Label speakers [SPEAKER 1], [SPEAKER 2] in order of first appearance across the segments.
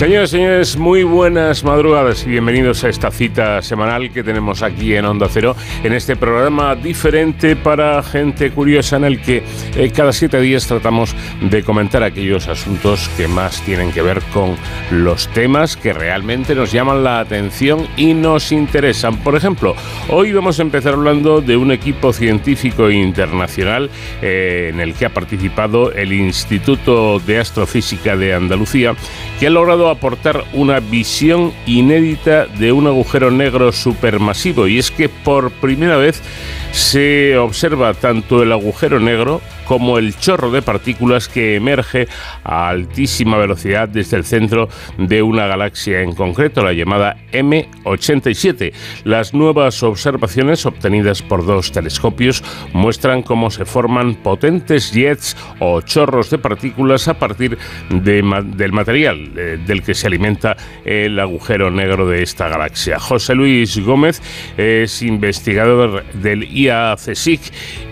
[SPEAKER 1] Señores, señores, muy buenas madrugadas y bienvenidos a esta cita semanal que tenemos aquí en Onda Cero, en este programa diferente para gente curiosa en el que eh, cada siete días tratamos de comentar aquellos asuntos que más tienen que ver con los temas que realmente nos llaman la atención y nos interesan. Por ejemplo, hoy vamos a empezar hablando de un equipo científico internacional eh, en el que ha participado el Instituto de Astrofísica de Andalucía, que ha logrado aportar una visión inédita de un agujero negro supermasivo. Y es que por primera vez se observa tanto el agujero negro como el chorro de partículas que emerge a altísima velocidad desde el centro de una galaxia en concreto, la llamada M87. Las nuevas observaciones obtenidas por dos telescopios muestran cómo se forman potentes jets o chorros de partículas a partir del material eh, del que se alimenta el agujero negro de esta galaxia. José Luis Gómez es investigador del IACSIC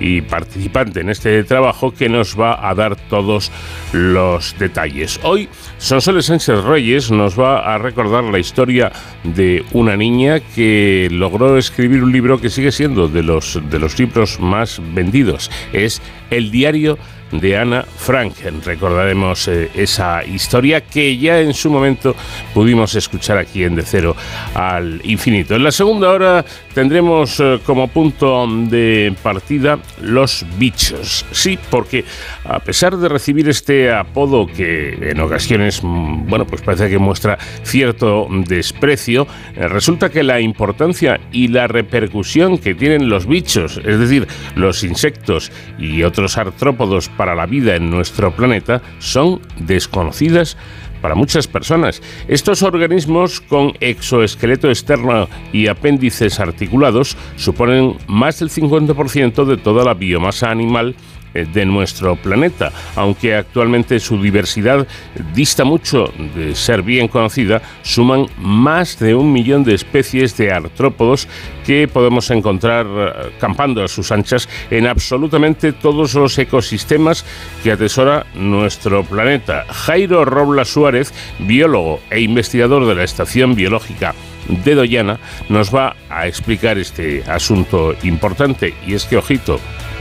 [SPEAKER 1] y participante en este trabajo que nos va a dar todos los detalles. Hoy, Sonsoles Sánchez Reyes nos va a recordar la historia de una niña que logró escribir un libro que sigue siendo de los, de los libros más vendidos. Es El diario de Ana Frank. Recordaremos eh, esa historia que ya en su momento pudimos escuchar aquí en De Cero al Infinito. En la segunda hora tendremos eh, como punto de partida los bichos. Sí, porque a pesar de recibir este apodo que en ocasiones, mm, bueno, pues parece que muestra cierto desprecio, eh, resulta que la importancia y la repercusión que tienen los bichos, es decir, los insectos y otros artrópodos para la vida en nuestro planeta son desconocidas para muchas personas. Estos organismos con exoesqueleto externo y apéndices articulados suponen más del 50% de toda la biomasa animal de nuestro planeta. Aunque actualmente su diversidad dista mucho de ser bien conocida, suman más de un millón de especies de artrópodos que podemos encontrar eh, campando a sus anchas en absolutamente todos los ecosistemas que atesora nuestro planeta. Jairo Robla Suárez, biólogo e investigador de la Estación Biológica de Doñana, nos va a explicar este asunto importante. Y es que, ojito,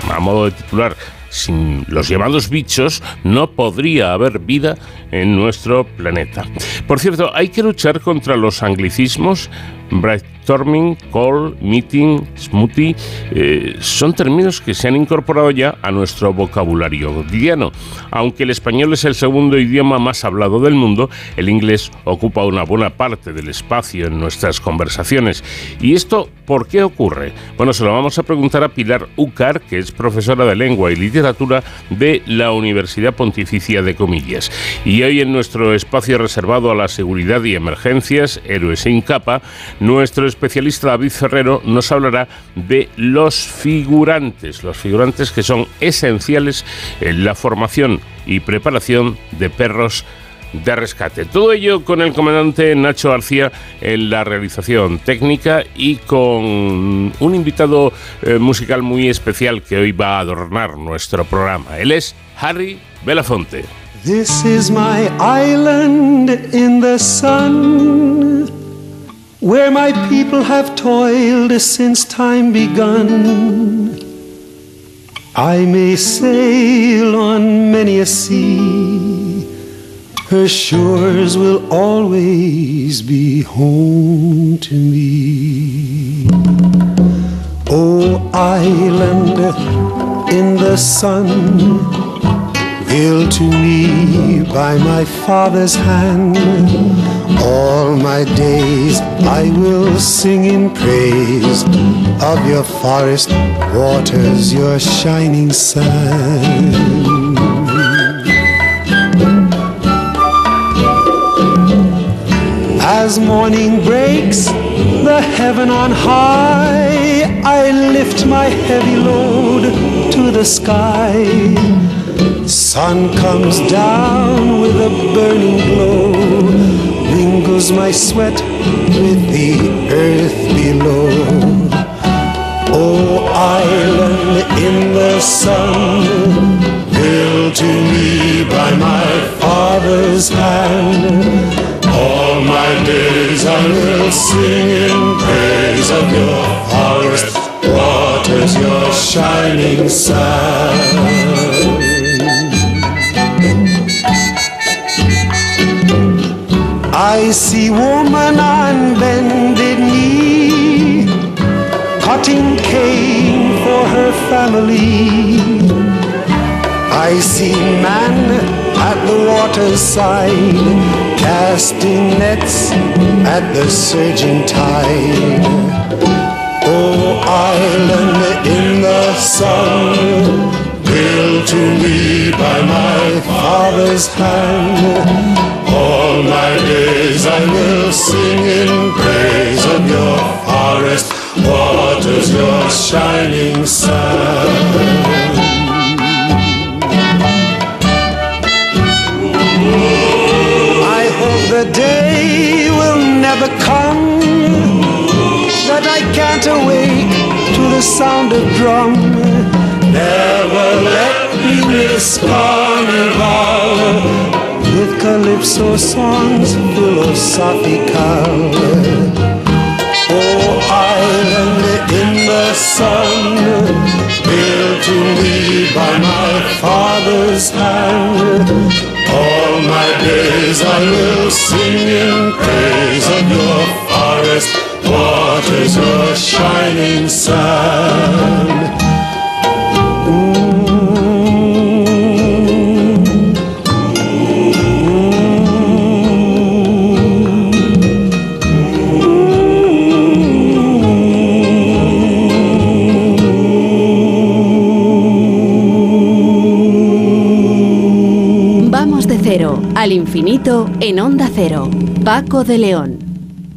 [SPEAKER 1] a modo de titular, sin los llamados bichos no podría haber vida en nuestro planeta. Por cierto, hay que luchar contra los anglicismos brainstorming, call, meeting, smoothie, eh, son términos que se han incorporado ya a nuestro vocabulario cotidiano. Aunque el español es el segundo idioma más hablado del mundo, el inglés ocupa una buena parte del espacio en nuestras conversaciones. ¿Y esto por qué ocurre? Bueno, se lo vamos a preguntar a Pilar Ucar, que es profesora de lengua y literatura de la Universidad Pontificia de Comillas. Y hoy en nuestro espacio reservado a la seguridad y emergencias, Héroes sin capa, nuestro especialista David Ferrero nos hablará de los figurantes, los figurantes que son esenciales en la formación y preparación de perros de rescate. Todo ello con el comandante Nacho García en la realización técnica y con un invitado eh, musical muy especial que hoy va a adornar nuestro programa. Él es Harry Belafonte.
[SPEAKER 2] This is my island in the sun. where my people have toiled since time begun. I may sail on many a sea, her shores will always be home to me. Oh, island in the sun Built to me by my father's hand. All my days I will sing in praise of your forest waters, your shining sun. As morning breaks, the heaven on high, I lift my heavy load to the sky Sun comes down with a burning glow, mingles my sweat with the earth below. Oh, island in the sun, built to me by my Father's hand. All my days I will sing in praise of your forest waters, your shining sun. I see woman on bended knee, cutting cane for her family. I see man at the water's side, casting nets at the surging tide. Oh, island in the sun, built to me by my father's hand. All my days I will sing in praise of your forest waters, your shining sun. I hope the day will never come that I can't awake to the sound of drum. Miss carnival with calypso songs philosophical. Oh, island in the sun, built to me by my father's hand. All my days I will sing in praise of your forest waters, your shining sun.
[SPEAKER 3] al infinito en Onda Cero. Paco de León.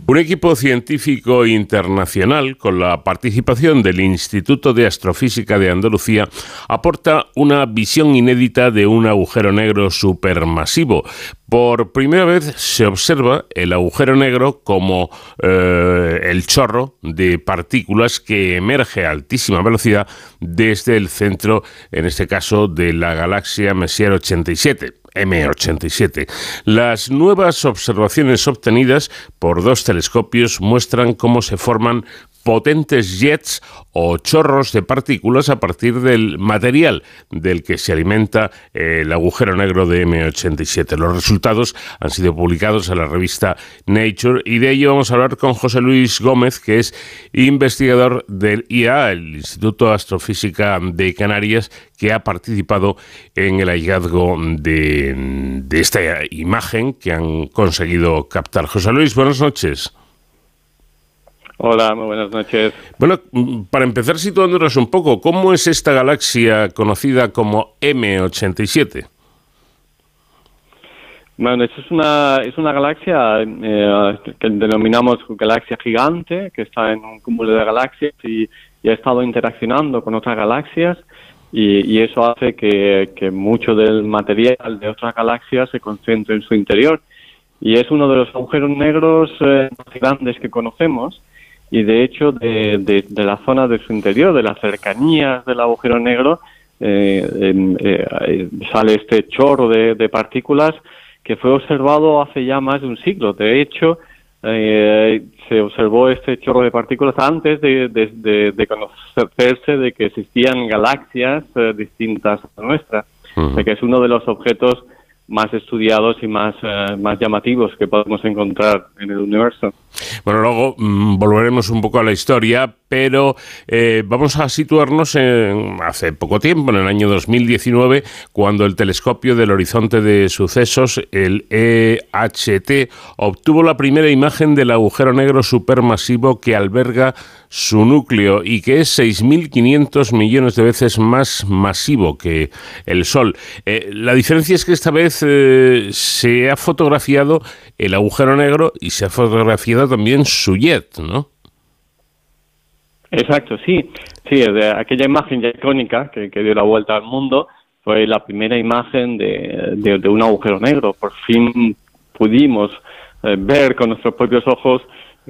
[SPEAKER 1] Un equipo científico internacional, con la participación del Instituto de Astrofísica de Andalucía, aporta una visión inédita de un agujero negro supermasivo. Por primera vez se observa el agujero negro como eh, el chorro de partículas que emerge a altísima velocidad desde el centro, en este caso, de la galaxia Messier 87. M87. Las nuevas observaciones obtenidas por dos telescopios muestran cómo se forman potentes jets o chorros de partículas a partir del material del que se alimenta el agujero negro de M87. Los resultados han sido publicados en la revista Nature y de ello vamos a hablar con José Luis Gómez, que es investigador del IA, el Instituto de Astrofísica de Canarias, que ha participado en el hallazgo de, de esta imagen que han conseguido captar. José Luis, buenas noches.
[SPEAKER 4] Hola, muy buenas noches.
[SPEAKER 1] Bueno, mm, para empezar situándonos un poco, ¿cómo es esta galaxia conocida como M87?
[SPEAKER 4] Bueno, es una, es una galaxia eh, que denominamos galaxia gigante, que está en un cúmulo de galaxias y, ha estado interaccionando con otras galaxias y, eso hace que, mucho del material de otras galaxias se concentre en su interior. Y es uno de los agujeros negros eh, más grandes que conocemos y de hecho de, de, la zona de su interior, de las cercanías del agujero negro, eh, eh, sale este chorro de, partículas que fue observado hace ya más de un siglo. De hecho, eh, se observó este chorro de partículas antes de, de, conocerse de que existían galaxias distintas a nuestra, que es uno de los objetos más estudiados y más, eh, más llamativos que podemos encontrar en el universo.
[SPEAKER 1] Bueno, luego mm, volveremos un poco a la historia, pero eh, vamos a situarnos en hace poco tiempo, en el año 2019, cuando el telescopio del horizonte de sucesos, el EHT, obtuvo la primera imagen del agujero negro supermasivo que alberga su núcleo y que es 6.500 millones de veces más masivo que el Sol. Eh, la diferencia es que esta vez eh, se ha fotografiado el agujero negro y se ha fotografiado también su jet, ¿no?
[SPEAKER 4] Exacto, sí. Sí, aquella imagen ya icónica que, dio la vuelta al mundo fue la primera imagen de, un agujero negro. Por fin pudimos eh, ver con nuestros propios ojos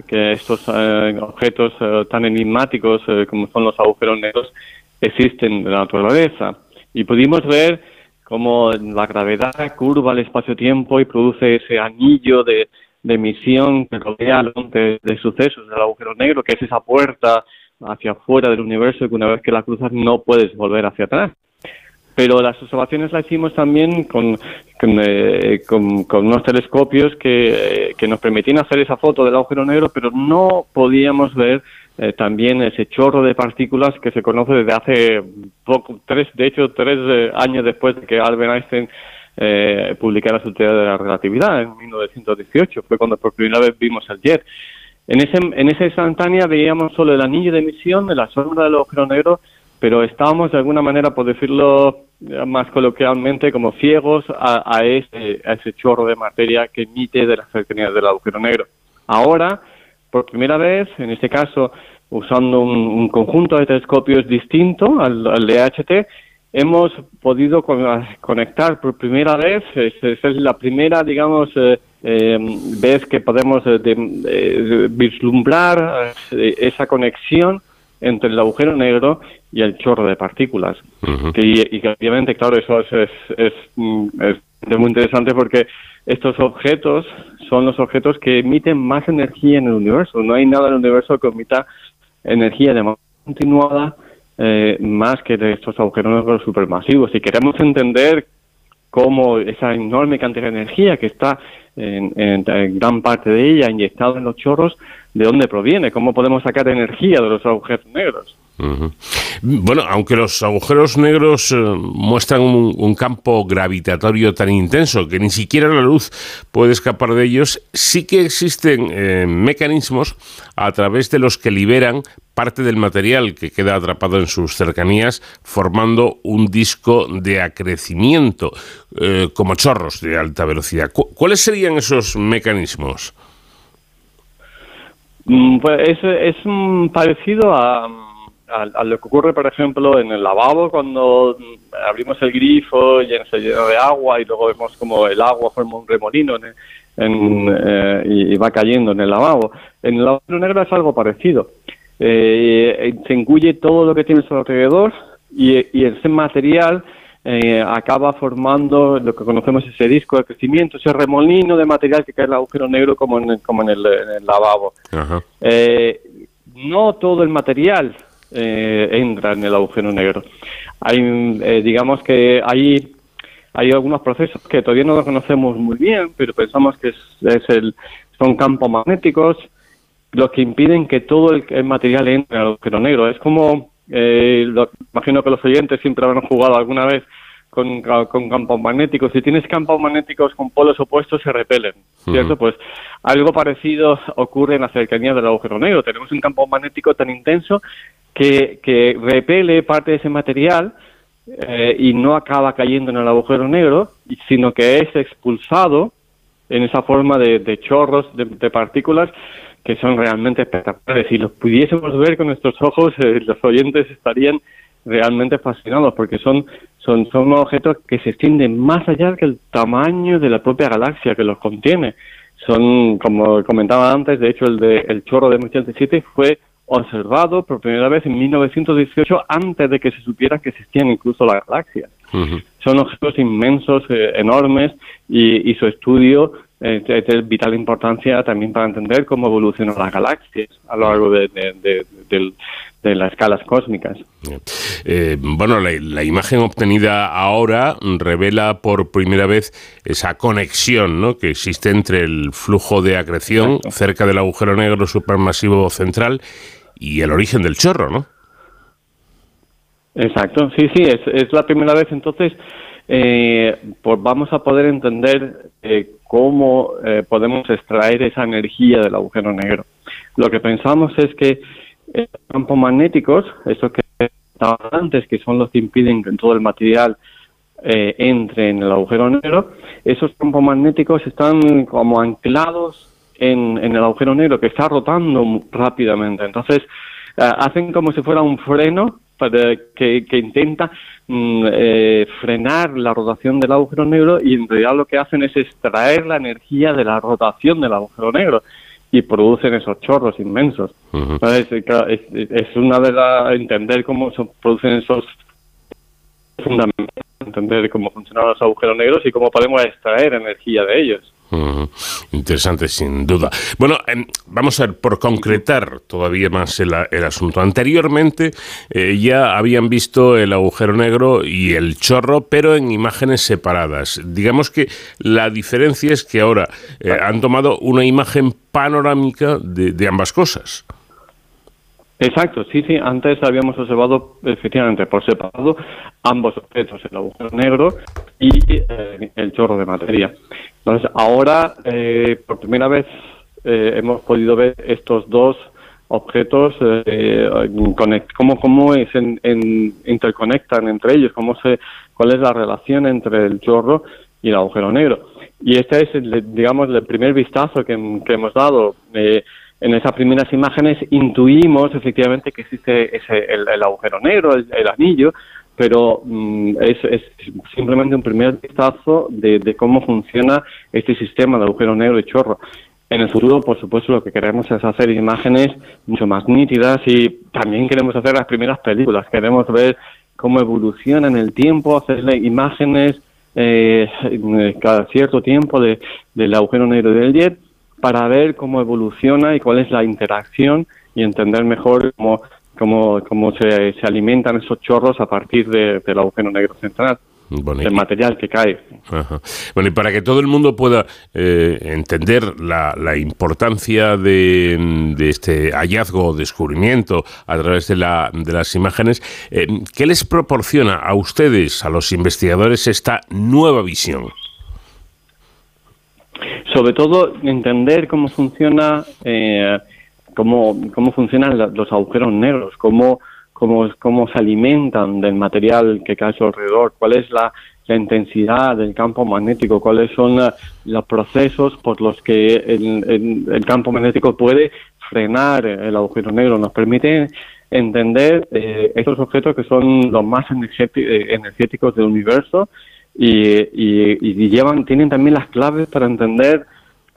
[SPEAKER 4] que estos eh, objetos tan enigmáticos como son los agujeros negros existen en la naturaleza. Y pudimos ver cómo la gravedad curva el espacio-tiempo y produce ese anillo de, emisión que rodea de, sucesos del agujero negro, que es esa puerta hacia afuera del universo que una vez que la cruzas no puedes volver hacia atrás. Pero las observaciones las hicimos también con, con, eh, unos telescopios que, que, nos permitían hacer esa foto del agujero negro, pero no podíamos ver eh, también ese chorro de partículas que se conoce desde hace poco, tres, de hecho, tres eh, años después de que Albert Einstein eh, publicara su teoría de la relatividad en 1918. Fue cuando por primera vez vimos el jet. En, ese, en esa instantánea veíamos solo el anillo de emisión de la sombra del agujero negro, pero estábamos de alguna manera, por decirlo más coloquialmente, como ciegos a, a, ese, a ese chorro de materia que emite de las cercanías del agujero negro. Ahora, por primera vez, en este caso usando un, conjunto de telescopios distinto al, al DHT, hemos podido conectar por primera vez, es, la primera, digamos, eh, eh, vez que podemos eh, vislumbrar esa conexión entre el agujero negro y el chorro de partículas. y, que obviamente, claro, eso es, es, mm, es, muy interesante porque estos objetos son los objetos que emiten más energía en el universo. No hay nada en el universo que emita energía de manera continuada eh, más que de estos agujeros negros supermasivos. Si queremos entender cómo esa enorme cantidad de energía que está en, gran parte de ella inyectada en los chorros, ¿de dónde proviene? ¿Cómo podemos sacar energía de los agujeros negros?
[SPEAKER 1] Bueno, aunque los agujeros negros eh, muestran un, campo gravitatorio tan intenso que ni siquiera la luz puede escapar de ellos, sí que existen eh, mecanismos a través de los que liberan parte del material que queda atrapado en sus cercanías, formando un disco de acrecimiento, eh, como chorros de alta velocidad. ¿Cuáles serían esos mecanismos?
[SPEAKER 4] Mm, pues es, es parecido a a, lo que ocurre, por ejemplo, en el lavabo cuando abrimos el grifo y se llena de agua y luego vemos como el agua forma un remolino eh, y, va cayendo en el lavabo. En el lavabo negro es algo parecido. Eh, se engulle todo lo que tiene a su alrededor y, ese material eh, acaba formando lo que conocemos ese disco de crecimiento, ese remolino de material que cae en el agujero negro como en el, como en el, lavabo. no todo el material eh, entra en el agujero negro. Hay, eh, digamos que hay, hay algunos procesos que todavía no los conocemos muy bien, pero pensamos que es, el, son campos magnéticos los que impiden que todo el, material entre en el agujero negro. Es como, eh, imagino que los oyentes siempre habrán jugado alguna vez con, campos magnéticos. Si tienes campos magnéticos con polos opuestos, se repelen, ¿cierto? Pues algo parecido ocurre en la cercanía del agujero negro. Tenemos un campo magnético tan intenso que, repele parte de ese material eh, y no acaba cayendo en el agujero negro, sino que es expulsado en esa forma de, chorros de, partículas que son realmente espectaculares. Si los pudiésemos ver con nuestros ojos, eh, los oyentes estarían realmente fascinados porque son, son, son objetos que se extienden más allá que el tamaño de la propia galaxia que los contiene. Son, como comentaba antes, de hecho el de el chorro de 7 fue observado por primera vez en 1918 antes de que se supiera que existían incluso las galaxias. Son objetos inmensos, eh, enormes, y, su estudio eh, es de vital importancia también para entender cómo evolucionan las galaxias a lo largo de, las escalas cósmicas.
[SPEAKER 1] Eh, bueno, la, imagen obtenida ahora revela por primera vez esa conexión ¿no? que existe entre el flujo de acreción cerca del agujero negro supermasivo central y el origen del chorro, ¿no?
[SPEAKER 4] Exacto, sí, sí, es, es la primera vez entonces eh, pues vamos a poder entender eh, cómo eh, podemos extraer esa energía del agujero negro. Lo que pensamos es que campos magnéticos, esos que antes, que son los que impiden que todo el material eh, entre en el agujero negro, esos campos magnéticos están como anclados en, el agujero negro que está rotando rápidamente. Entonces, eh, hacen como si fuera un freno que, intenta mm, eh, frenar la rotación del agujero negro y en realidad lo que hacen es extraer la energía de la rotación del agujero negro. Y producen esos chorros inmensos. Entonces, es, una de las entender cómo se producen esos fundamentos, entender cómo funcionan los agujeros negros y cómo podemos extraer energía de ellos.
[SPEAKER 1] Interesante, sin duda. Bueno, em, vamos a ver, por concretar todavía más el, asunto. Anteriormente eh, ya habían visto el agujero negro y el chorro, pero en imágenes separadas. Digamos que la diferencia es que ahora eh, han tomado una imagen panorámica de ambas cosas.
[SPEAKER 4] Exacto, sí, sí. Antes habíamos observado efectivamente por separado ambos objetos, el agujero negro y eh, el chorro de materia. Entonces, ahora, eh, por primera vez, eh, hemos podido ver estos dos objetos, cómo, cómo es en, interconectan entre ellos, cómo se, cuál es la relación entre el chorro y el agujero negro. Y este es, digamos, el primer vistazo que, hemos dado en esas primeras imágenes intuimos efectivamente que existe ese, el, agujero negro, el, anillo, pero mm, es, simplemente un primer vistazo de, cómo funciona este sistema de agujero negro y chorro. En el futuro, por supuesto, lo que queremos es hacer imágenes mucho más nítidas y también queremos hacer las primeras películas. Queremos ver cómo evoluciona en el tiempo, hacerle imágenes eh, cada cierto tiempo de, del agujero negro del jet para ver cómo evoluciona y cuál es la interacción y entender mejor cómo, cómo, cómo se, se alimentan esos chorros a partir de, del agujero negro central. el material que cae.
[SPEAKER 1] Bueno, y para que todo el mundo pueda eh, entender la, la importancia de, de, este hallazgo o descubrimiento a través de, la, de las imágenes, eh, ¿qué les proporciona a ustedes, a los investigadores, esta nueva visión?
[SPEAKER 4] sobre todo entender cómo funciona eh, cómo, cómo funcionan los agujeros negros, cómo, cómo, cómo se alimentan del material que cae a su alrededor, cuál es la, intensidad del campo magnético, cuáles son eh, los procesos por los que el, campo magnético puede frenar el agujero negro. Nos permite entender eh, estos objetos que son los más energéticos del universo y, llevan, tienen también las claves para entender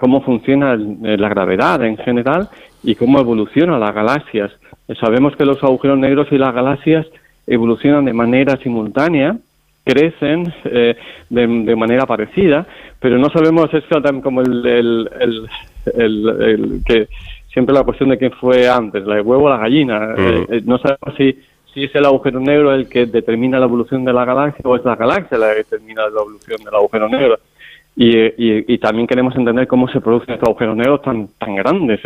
[SPEAKER 4] cómo funciona eh, la gravedad en general y cómo evolucionan las galaxias. Eh, sabemos que los agujeros negros y las galaxias evolucionan de manera simultánea, crecen eh, de, manera parecida, pero no sabemos exactamente como el, el, el, que siempre la cuestión de quién fue antes, la huevo o la gallina. Mm. no sabemos si si es el agujero negro el que determina la evolución de la galaxia o es la galaxia la que determina la evolución del agujero negro. Y, y, también queremos entender cómo se producen estos agujeros negros tan, tan grandes.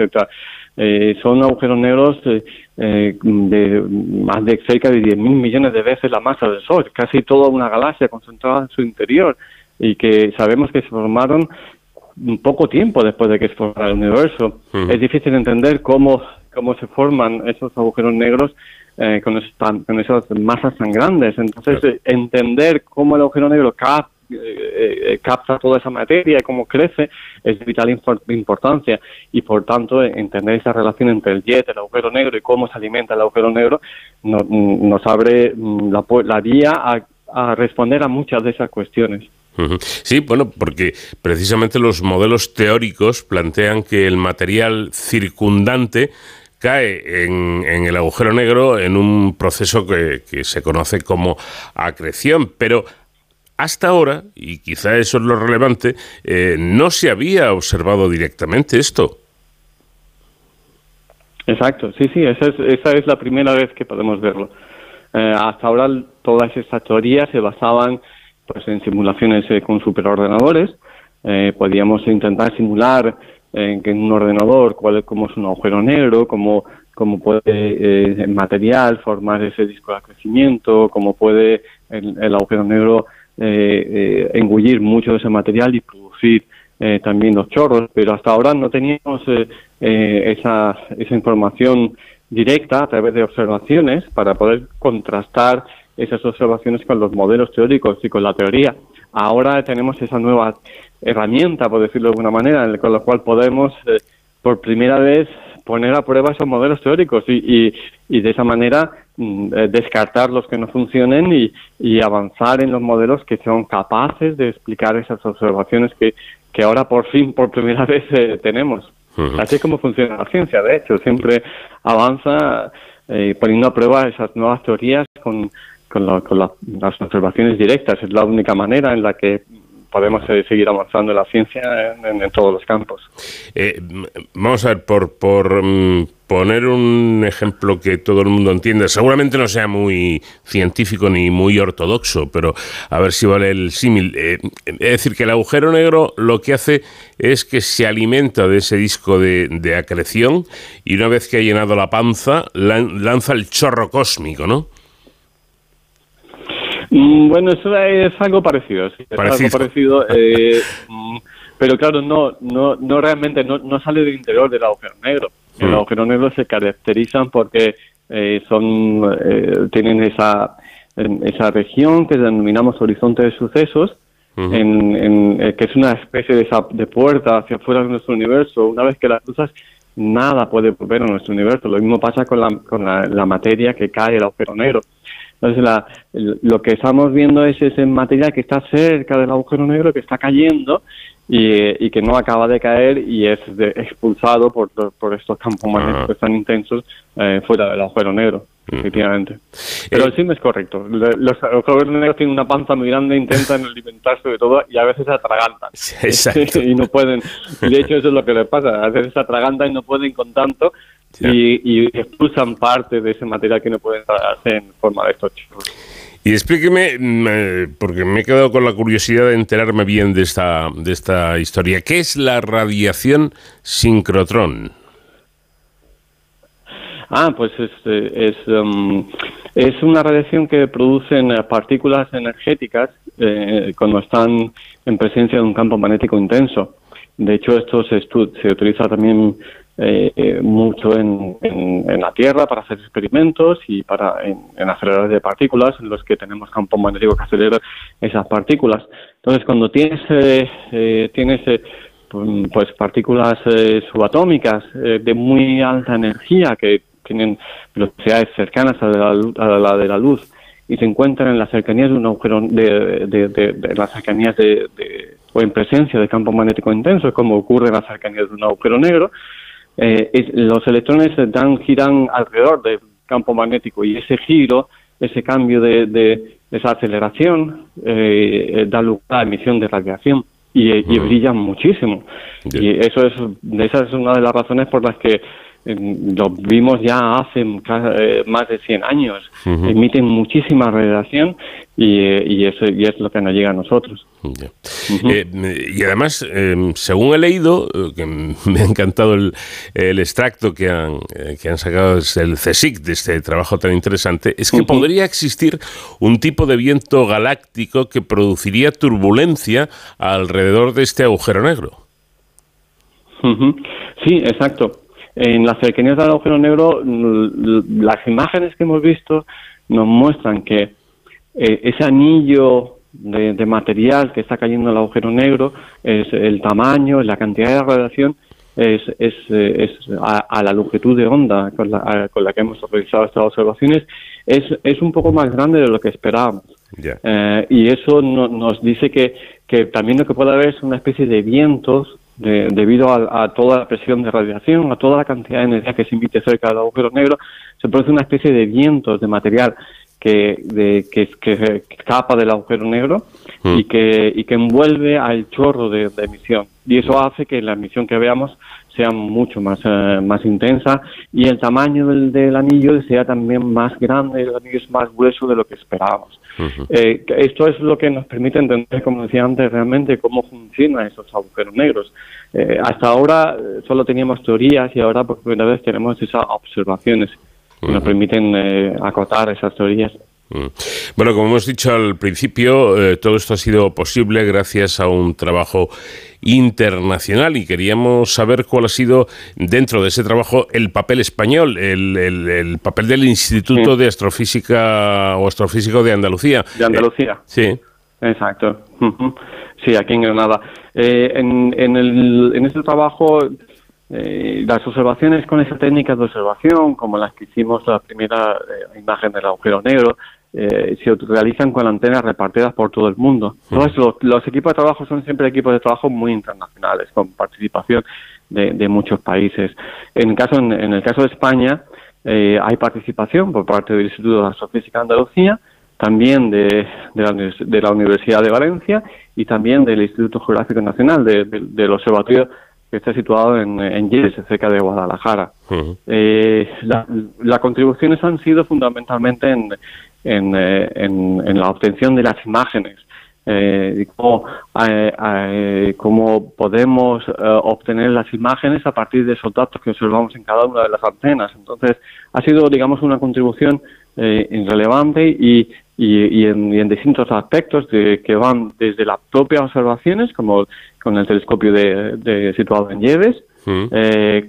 [SPEAKER 4] Eh, son agujeros negros eh, eh, de más de cerca de 10.000 millones de veces la masa del Sol, casi toda una galaxia concentrada en su interior y que sabemos que se formaron poco tiempo después de que se formara el universo. Es difícil entender cómo, cómo se forman esos agujeros negros eh, con, esas masas tan grandes. Entonces, entender cómo el agujero negro eh, capta toda esa materia y cómo crece es de vital importancia. Y por tanto entender esa relación entre el jet, el agujero negro y cómo se alimenta el agujero negro nos abre mm, la, la vía a, responder a muchas de esas cuestiones.
[SPEAKER 1] Sí, bueno, porque precisamente los modelos teóricos plantean que el material circundante cae en, el agujero negro en un proceso que, se conoce como acreción, pero hasta ahora, y quizá eso es lo relevante, eh, no se había observado directamente esto.
[SPEAKER 4] Exacto, sí, sí, esa es, esa es la primera vez que podemos verlo. Eh, hasta ahora todas estas teorías se basaban pues en simulaciones eh, con superordenadores. podíamos intentar simular en, un ordenador cuál cómo es un agujero negro, cómo, cómo puede eh, el material formar ese disco de crecimiento, cómo puede el, agujero negro eh, eh, engullir mucho de ese material y producir también los chorros, pero hasta ahora no teníamos esa, esa información directa a través de observaciones para poder contrastar esas observaciones con los modelos teóricos y con la teoría. Ahora tenemos esa nueva herramienta, por decirlo de alguna manera, con la cual podemos eh, por primera vez poner a prueba esos modelos teóricos y, y, de esa manera mm, eh, descartar los que no funcionen y, y, avanzar en los modelos que son capaces de explicar esas observaciones que, que ahora por fin, por primera vez, eh, tenemos. Así es como funciona la ciencia, de hecho, siempre avanza eh, poniendo a prueba esas nuevas teorías con, con, las observaciones directas. Es la única manera en la que podemos seguir avanzando en la ciencia en, todos los campos.
[SPEAKER 1] Eh, vamos a ver, por, por mm, poner un ejemplo que todo el mundo entienda, seguramente no sea muy científico ni muy ortodoxo, pero a ver si vale el símil. Eh, es decir, que el agujero negro lo que hace es que se alimenta de ese disco de acreción y una vez que ha llenado la panza, lanza el chorro cósmico, ¿no?
[SPEAKER 4] Mm, bueno, eso es algo parecido, sí, es algo parecido, eh, mm, pero claro, no, no, no realmente no, no sale del interior del agujero negro. El mm. agujero negro se caracterizan porque eh, son eh, tienen esa esa región que denominamos horizonte de sucesos, en, que es una especie de, de puerta hacia afuera de nuestro universo. Una vez que la cruzas, nada puede volver a nuestro universo. Lo mismo pasa con la, con la, la materia que cae el agujero negro. Entonces, la, lo que estamos viendo es ese material que está cerca del agujero negro, que está cayendo y, y que no acaba de caer y es expulsado por, por estos campos magnéticos tan intensos eh, fuera del agujero negro. Efectivamente. Pero eh, sí es correcto. Los agujeros negros tienen una panza muy grande, intentan alimentarse de todo y a veces se atragantan.
[SPEAKER 1] Exacto.
[SPEAKER 4] y no pueden. de hecho, eso es lo que les pasa. A veces se atragantan y no pueden con tanto y, expulsan parte de ese material que no pueden hacer en forma de estos chicos.
[SPEAKER 1] Y explíqueme, porque me he quedado con la curiosidad de enterarme bien de esta, de esta historia. ¿Qué es la radiación sincrotrón?
[SPEAKER 4] Ah, pues es, es, um, es una radiación que producen partículas energéticas eh, cuando están en presencia de un campo magnético intenso. De hecho, esto se, se utiliza también eh, eh, mucho en, la Tierra para hacer experimentos y para en, aceleradores de partículas en los que tenemos campo magnético que acelera esas partículas. Entonces, cuando tienes, eh, eh tienes pues partículas subatómicas de muy alta energía que tienen velocidades cercanas a la, a la de la luz y se encuentran en las cercanías de un agujero de, de, de, las cercanías de, o en presencia de campo magnético intenso, como ocurre en las cercanías de un agujero negro, eh, los electrones dan, giran alrededor del campo magnético y ese giro, ese cambio de, esa aceleración eh, da lugar a la emisión de radiación y, y brillan muchísimo. Y eso es, esa es una de las razones por las que lo vimos ya hace eh, más de 100 años. Emiten muchísima radiación y, y, eso y es lo que nos llega a nosotros.
[SPEAKER 1] Eh, y además, em, según he leído, eh, que me ha encantado el, el extracto que han, que han sacado del CSIC de este trabajo tan interesante, es que podría existir un tipo de viento galáctico que produciría turbulencia alrededor de este agujero negro.
[SPEAKER 4] Sí, exacto. En las cercanías del agujero negro, las imágenes que hemos visto nos muestran que eh, ese anillo de, material que está cayendo al agujero negro, es el tamaño, la cantidad de radiación, es, es, eh, a, la longitud de onda con la, con la que hemos realizado estas observaciones, es, es un poco más grande de lo que esperábamos. Eh, y eso nos dice que, que también lo que puede haber es una especie de vientos debido a, toda la presión de radiación, a toda la cantidad de energía que se emite cerca del agujero negro, se produce una especie de vientos de material que, de, que, que escapa del agujero negro mm. y, que, y que envuelve al chorro de, emisión. Y eso hace que la emisión que veamos sea mucho más, eh, más intensa y el tamaño del, del, anillo sea también más grande, el anillo es más grueso de lo que esperábamos. Eh, esto es lo que nos permite entender, como decía antes, realmente cómo funcionan esos agujeros negros. Eh, hasta ahora eh, solo teníamos teorías y ahora por primera vez tenemos esas observaciones que nos permiten acotar esas teorías.
[SPEAKER 1] Mm. Bueno, como hemos dicho al principio, eh, todo esto ha sido posible gracias a un trabajo internacional y queríamos saber cuál ha sido dentro de ese trabajo el papel español, el, papel del Instituto de Astrofísica o Astrofísico de Andalucía.
[SPEAKER 4] De Andalucía.
[SPEAKER 1] sí.
[SPEAKER 4] Exacto. Sí, aquí en Granada. Eh, en, en, el, en este trabajo eh, las observaciones con esa técnica de observación, como las que hicimos la primera imagen del agujero negro, eh, se realizan con antenas repartidas por todo el mundo. Entonces, los, equipos de trabajo son siempre equipos de trabajo muy internacionales, con participación de, muchos países. En el caso, en, el caso de España, eh, hay participación por parte del Instituto de Astrofísica de Andalucía, también de, de, la, Universidad de Valencia y también del Instituto Geográfico Nacional, del Observatorio que está situado en, en cerca de Guadalajara. eh, las contribuciones han sido fundamentalmente en, en, eh, en, la obtención de las imágenes. Eh, cómo, eh, eh, cómo, podemos obtener las imágenes a partir de esos datos que observamos en cada una de las antenas. Entonces, ha sido, digamos, una contribución relevante y, y, en, distintos aspectos de, que van desde las propias observaciones, como con el telescopio de, situado en Lleves,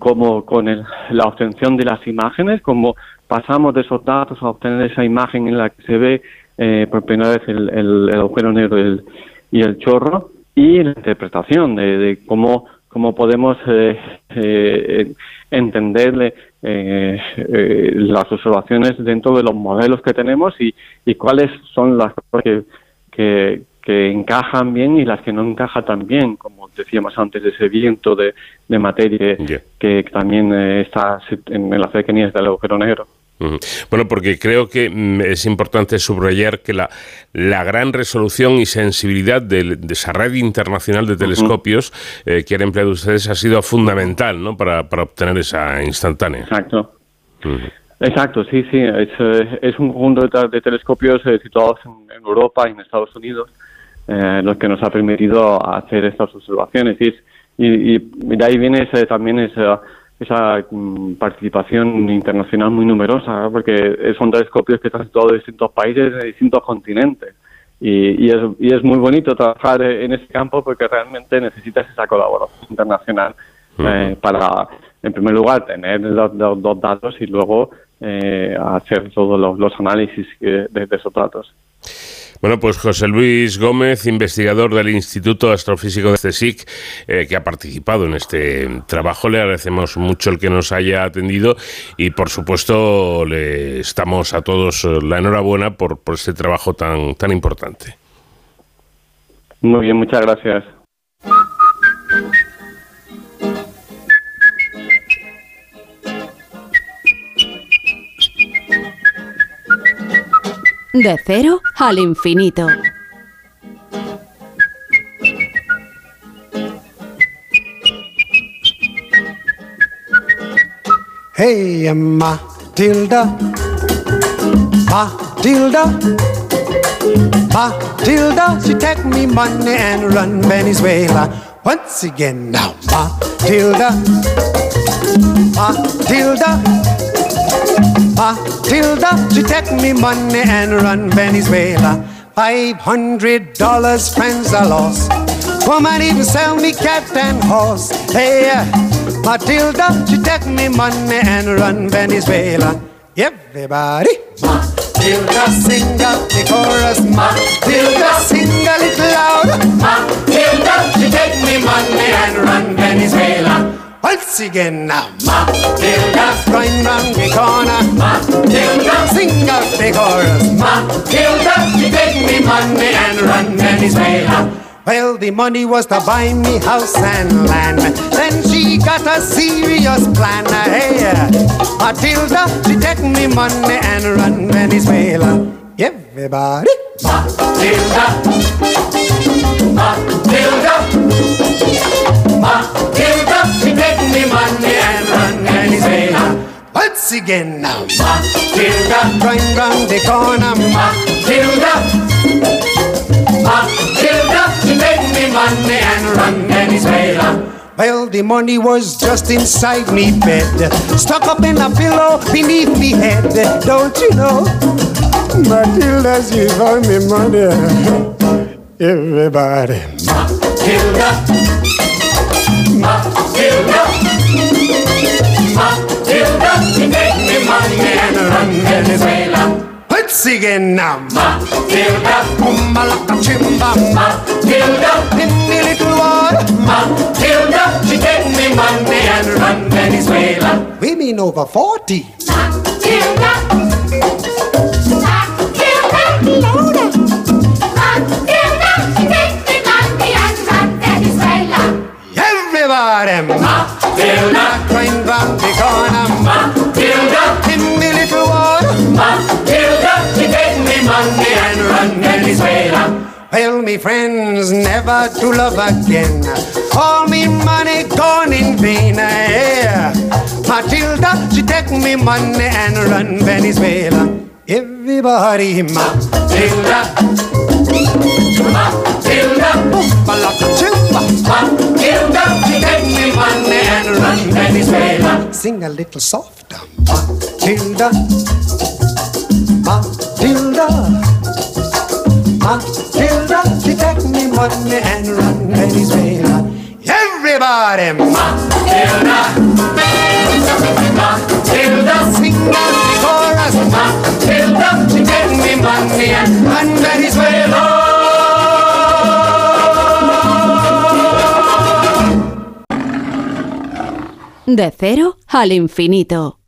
[SPEAKER 4] como con la obtención de las imágenes, como pasamos de esos datos a obtener esa imagen en la que se ve eh, por primera vez el, el, agujero negro y el, chorro y la interpretación de, cómo, cómo podemos eh, eh, entender las observaciones dentro de los modelos que tenemos y, y cuáles son las cosas que, que, encajan bien y las que no encajan tan bien, como decíamos antes, ese viento de, de materia que, también está en, en las cercanías del agujero negro.
[SPEAKER 1] Bueno, porque creo que mm, es importante subrayar que la, la gran resolución y sensibilidad de, esa red internacional de telescopios eh, que han empleado ustedes ha sido fundamental ¿no? para, obtener esa instantánea.
[SPEAKER 4] Exacto. Exacto, sí, sí. Es, eh, es un conjunto de, telescopios eh, situados en, Europa y en Estados Unidos los que nos ha permitido hacer estas observaciones. Y, y, de ahí viene ese, también esa esa mm, participación internacional muy numerosa, porque son telescopios que están situados en distintos países, en distintos continentes. Y, y, es, y es muy bonito trabajar en ese campo porque realmente necesitas esa colaboración internacional eh, para, en primer lugar, tener los, dos datos y luego eh, hacer todos los, los análisis de esos datos.
[SPEAKER 1] Bueno, pues José Luis Gómez, investigador del Instituto Astrofísico de CSIC, eh, que ha participado en este trabajo, le agradecemos mucho el que nos haya atendido y, por supuesto, le estamos a todos la enhorabuena por, por este trabajo tan, tan importante.
[SPEAKER 4] Muy bien, muchas gracias.
[SPEAKER 3] De cero al infinito.
[SPEAKER 2] Hey, Matilda, Matilda, Matilda, she take me money and run Venezuela. Once again now, Matilda, Matilda. Matilda, she take me money and run Venezuela. Five hundred dollars, friends are lost. Woman even sell me cat and horse. Hey, Matilda, she take me money and run Venezuela. Everybody, Matilda, sing out the chorus. Matilda, sing a little loud. Matilda, she take me money and run Venezuela. Now, Matilda, going round the corner. Matilda, sing out the chorus. Matilda, she take me money and run Venezuela. Well, the money was to buy me house and land. Then she got a serious plan. Hey, uh, Matilda, she take me money and run Venezuela. Everybody, Matilda, Matilda. Matilda, me money and run Venezuela. Once again now, Matilda, going round the corner. Matilda, Matilda, take me money and run Venezuela. Well, the money was just inside me bed, stuck up in a pillow beneath me head. Don't you know? Matilda, she found me money. Everybody. Matilda, Matilda, Venezuela. Let's sing it now. Matilda, Umbalaka chimba. Matilda, in the little water. Matilda, she take me money and run Venezuela. Women over 40. Matilda, Matilda. Everybody, Matilda, crying round the corner. Matilda, me friends, never to love again. All me money gone in vain. Yeah. Matilda, she take me money and run Venezuela. Everybody, Matilda. Matilda, Matilda, Matilda, she take me money and run Venezuela. Sing a little softer, Matilda, Matilda, Matilda, and run. Everybody, Matilda, Matilda.
[SPEAKER 3] De cero al infinito.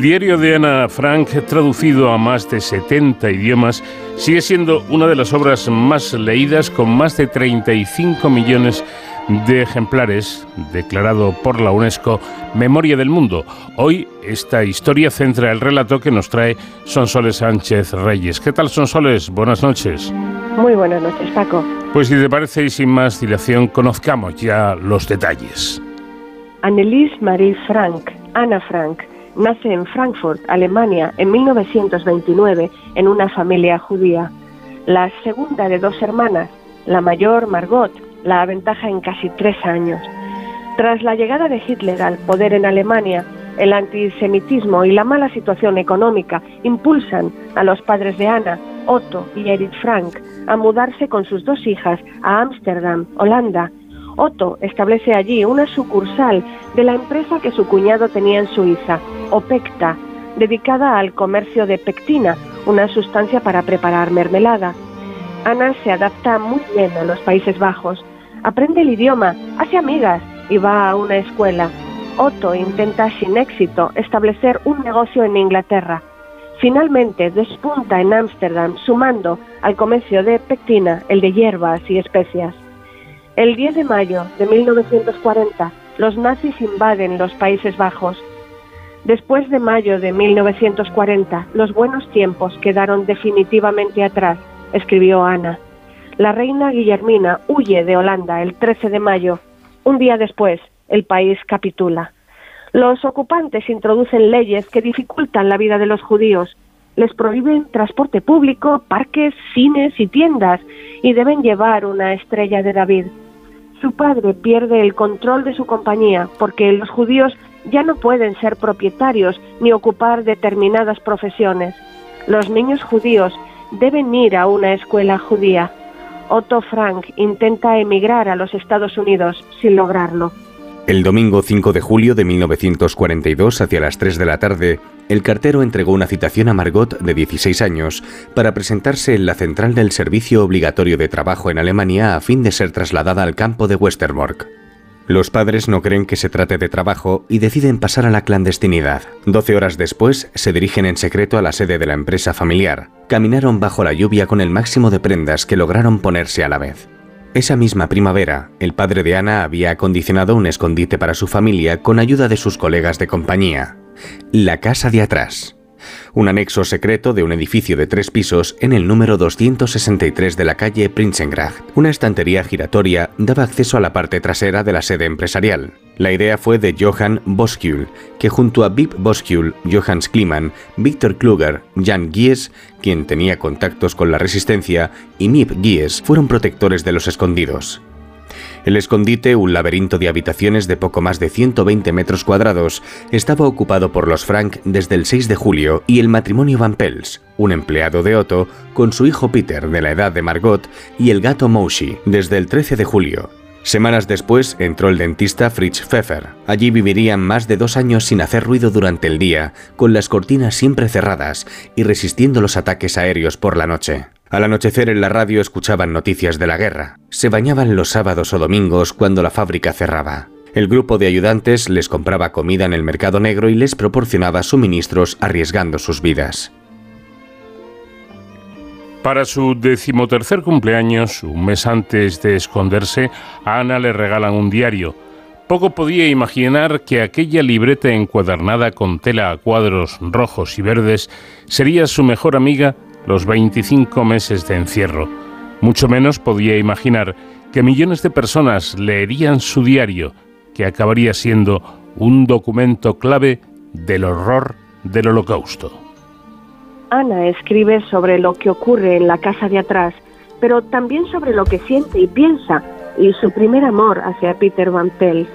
[SPEAKER 1] El diario de Ana Frank, traducido a más de 70 idiomas, sigue siendo una de las obras más leídas con más de 35 millones de ejemplares, declarado por la UNESCO Memoria del Mundo. Hoy esta historia centra el relato que nos trae Sonsoles Sánchez Reyes. ¿Qué tal Sonsoles? Buenas noches.
[SPEAKER 5] Muy buenas noches, Paco.
[SPEAKER 1] Pues si te parece y sin más dilación, conozcamos ya los detalles.
[SPEAKER 5] Anneliese Marie Frank, Ana Frank, nace en Frankfurt, Alemania, en 1929 en una familia judía. La segunda de dos hermanas, la mayor Margot, la aventaja en casi tres años. Tras la llegada de Hitler al poder en Alemania, el antisemitismo y la mala situación económica impulsan a los padres de Ana, Otto y Edith Frank, a mudarse con sus dos hijas a Ámsterdam, Holanda. Otto establece allí una sucursal de la empresa que su cuñado tenía en Suiza, Opecta, dedicada al comercio de pectina, una sustancia para preparar mermelada. Ana se adapta muy bien a los Países Bajos, aprende el idioma, hace amigas y va a una escuela. Otto intenta sin éxito establecer un negocio en Inglaterra. Finalmente despunta en Ámsterdam sumando al comercio de pectina el de hierbas y especias. El 10 de mayo de 1940 los nazis invaden los Países Bajos. Después de mayo de 1940 los buenos tiempos quedaron definitivamente atrás, escribió Ana. La reina Guillermina huye de Holanda el 13 de mayo. Un día después, el país capitula. Los ocupantes introducen leyes que dificultan la vida de los judíos. Les prohíben transporte público, parques, cines y tiendas y deben llevar una estrella de David. Su padre pierde el control de su compañía porque los judíos ya no pueden ser propietarios ni ocupar determinadas profesiones. Los niños judíos deben ir a una escuela judía. Otto Frank intenta emigrar a los Estados Unidos sin lograrlo.
[SPEAKER 6] El domingo 5 de julio de 1942, hacia las 3 de la tarde, el cartero entregó una citación a Margot, de 16 años, para presentarse en la central del servicio obligatorio de trabajo en Alemania a fin de ser trasladada al campo de Westerbork. Los padres no creen que se trate de trabajo y deciden pasar a la clandestinidad. Doce horas después, se dirigen en secreto a la sede de la empresa familiar. Caminaron bajo la lluvia con el máximo de prendas que lograron ponerse a la vez. Esa misma primavera, el padre de Ana había acondicionado un escondite para su familia con ayuda de sus colegas de compañía. La casa de atrás. Un anexo secreto de un edificio de tres pisos en el número 263 de la calle Prinsengracht. Una estantería giratoria daba acceso a la parte trasera de la sede empresarial. La idea fue de Johann Boskjul, que junto a Bib Boskjul, Johannes Kliman, Victor Kluger, Jan Gies, quien tenía contactos con la resistencia, y Mip Gies fueron protectores de los escondidos. El escondite, un laberinto de habitaciones de poco más de 120 metros cuadrados, estaba ocupado por los Frank desde el 6 de julio y el matrimonio Van Pels, un empleado de Otto, con su hijo Peter de la edad de Margot y el gato Moshi desde el 13 de julio. Semanas después entró el dentista Fritz Pfeffer. Allí vivirían más de dos años sin hacer ruido durante el día, con las cortinas siempre cerradas y resistiendo los ataques aéreos por la noche. Al anochecer en la radio escuchaban noticias de la guerra. Se bañaban los sábados o domingos cuando la fábrica cerraba. El grupo de ayudantes les compraba comida en el mercado negro y les proporcionaba suministros arriesgando sus vidas.
[SPEAKER 1] Para su decimotercer cumpleaños, un mes antes de esconderse, Ana le regalan un diario. Poco podía imaginar que aquella libreta encuadernada con tela a cuadros rojos y verdes sería su mejor amiga los 25 meses de encierro. Mucho menos podía imaginar que millones de personas leerían su diario, que acabaría siendo un documento clave del horror del holocausto.
[SPEAKER 5] Ana escribe sobre lo que ocurre en la casa de atrás, pero también sobre lo que siente y piensa y su primer amor hacia Peter Van Pels.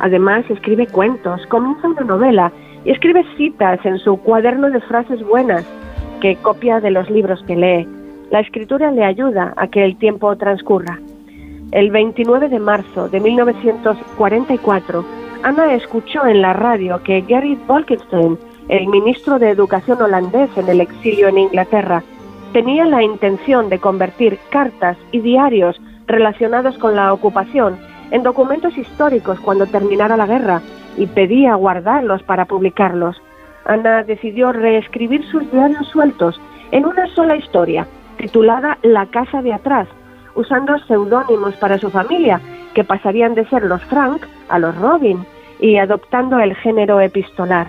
[SPEAKER 5] Además, escribe cuentos, comienza una novela y escribe citas en su cuaderno de frases buenas, que copia de los libros que lee. La escritura le ayuda a que el tiempo transcurra. El 29 de marzo de 1944, Ana escuchó en la radio que Gary Bolkestein el ministro de Educación holandés en el exilio en Inglaterra, tenía la intención de convertir cartas y diarios relacionados con la ocupación en documentos históricos cuando terminara la guerra y pedía guardarlos para publicarlos. Ana decidió reescribir sus diarios sueltos en una sola historia, titulada La casa de atrás, usando seudónimos para su familia, que pasarían de ser los Frank a los Robin, y adoptando el género epistolar.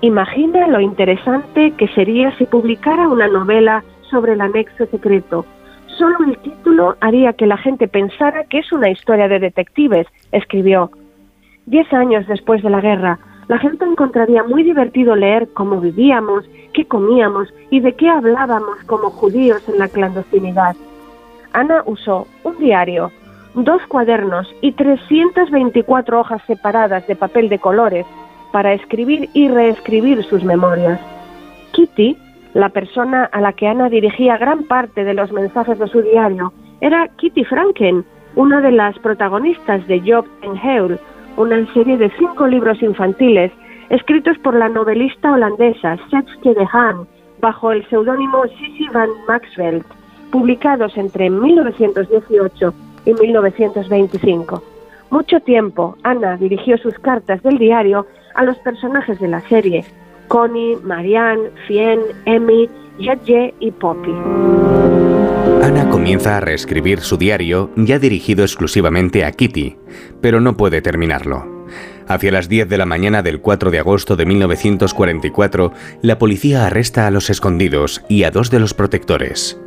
[SPEAKER 5] Imagina lo interesante que sería si publicara una novela sobre el anexo secreto. Solo el título haría que la gente pensara que es una historia de detectives, escribió. Diez años después de la guerra, la gente encontraría muy divertido leer cómo vivíamos, qué comíamos y de qué hablábamos como judíos en la clandestinidad. Ana usó un diario, dos cuadernos y 324 hojas separadas de papel de colores para escribir y reescribir sus memorias. Kitty, la persona a la que Ana dirigía gran parte de los mensajes de su diario, era Kitty Franken, una de las protagonistas de Job and Heul, una serie de cinco libros infantiles escritos por la novelista holandesa Setske de Haan bajo el seudónimo Sissy van Maxwell, publicados entre 1918 y 1925. Mucho tiempo, Ana dirigió sus cartas del diario a los personajes de la serie, Connie, Marianne, Fien, Emmy, Jadje y Poppy.
[SPEAKER 6] Ana comienza a reescribir su diario ya dirigido exclusivamente a Kitty, pero no puede terminarlo. Hacia las 10 de la mañana del 4 de agosto de 1944, la policía arresta a los escondidos y a dos de los protectores.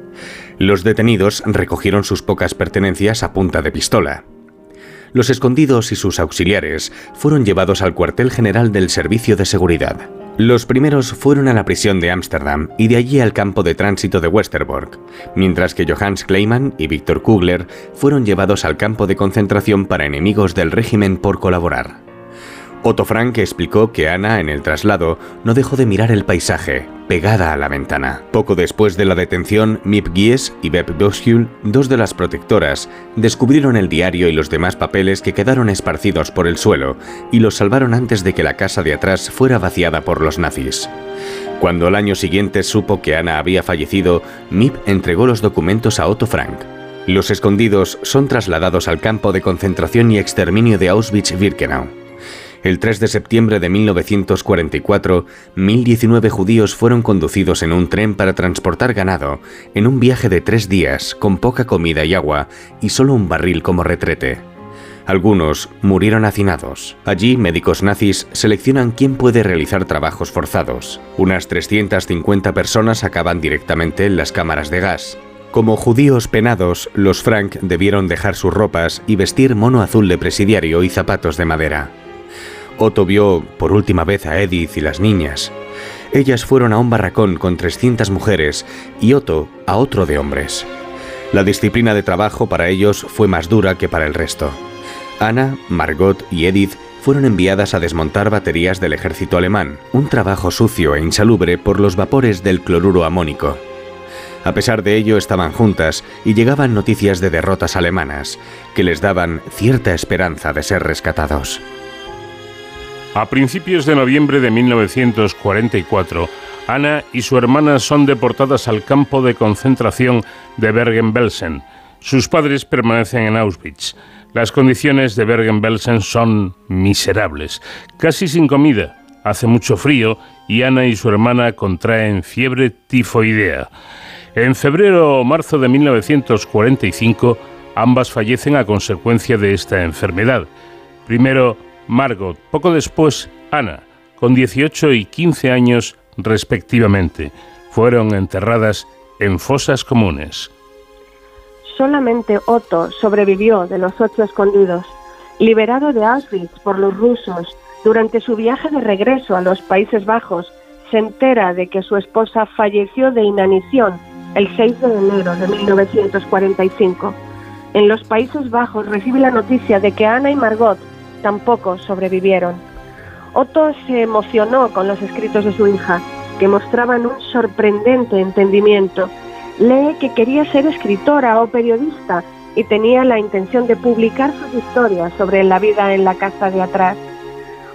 [SPEAKER 6] Los detenidos recogieron sus pocas pertenencias a punta de pistola. Los escondidos y sus auxiliares fueron llevados al cuartel general del Servicio de Seguridad. Los primeros fueron a la prisión de Ámsterdam y de allí al campo de tránsito de Westerbork, mientras que Johannes Kleiman y Víctor Kugler fueron llevados al campo de concentración para enemigos del régimen por colaborar. Otto Frank explicó que Ana, en el traslado, no dejó de mirar el paisaje, pegada a la ventana. Poco después de la detención, Mip Gies y Beb Boschul, dos de las protectoras, descubrieron el diario y los demás papeles que quedaron esparcidos por el suelo y los salvaron antes de que la casa de atrás fuera vaciada por los nazis. Cuando al año siguiente supo que Ana había fallecido, Mip entregó los documentos a Otto Frank. Los escondidos son trasladados al campo de concentración y exterminio de Auschwitz-Birkenau. El 3 de septiembre de 1944, 1.019 judíos fueron conducidos en un tren para transportar ganado, en un viaje de tres días, con poca comida y agua, y solo un barril como retrete. Algunos murieron hacinados. Allí, médicos nazis seleccionan quién puede realizar trabajos forzados. Unas 350 personas acaban directamente en las cámaras de gas. Como judíos penados, los Frank debieron dejar sus ropas y vestir mono azul de presidiario y zapatos de madera. Otto vio por última vez a Edith y las niñas. Ellas fueron a un barracón con 300 mujeres y Otto a otro de hombres. La disciplina de trabajo para ellos fue más dura que para el resto. Ana, Margot y Edith fueron enviadas a desmontar baterías del ejército alemán, un trabajo sucio e insalubre por los vapores del cloruro amónico. A pesar de ello estaban juntas y llegaban noticias de derrotas alemanas, que les daban cierta esperanza de ser rescatados.
[SPEAKER 1] A principios de noviembre de 1944, Ana y su hermana son deportadas al campo de concentración de Bergen-Belsen. Sus padres permanecen en Auschwitz. Las condiciones de Bergen-Belsen son miserables, casi sin comida, hace mucho frío y Ana y su hermana contraen fiebre tifoidea. En febrero o marzo de 1945, ambas fallecen a consecuencia de esta enfermedad. Primero Margot, poco después Ana, con 18 y 15 años respectivamente. Fueron enterradas en fosas comunes.
[SPEAKER 5] Solamente Otto sobrevivió de los ocho escondidos. Liberado de Auschwitz por los rusos, durante su viaje de regreso a los Países Bajos, se entera de que su esposa falleció de inanición el 6 de enero de 1945. En los Países Bajos recibe la noticia de que Ana y Margot tampoco sobrevivieron. Otto se emocionó con los escritos de su hija, que mostraban un sorprendente entendimiento lee que quería ser escritora o periodista y tenía la intención de publicar sus historias sobre la vida en la casa de atrás.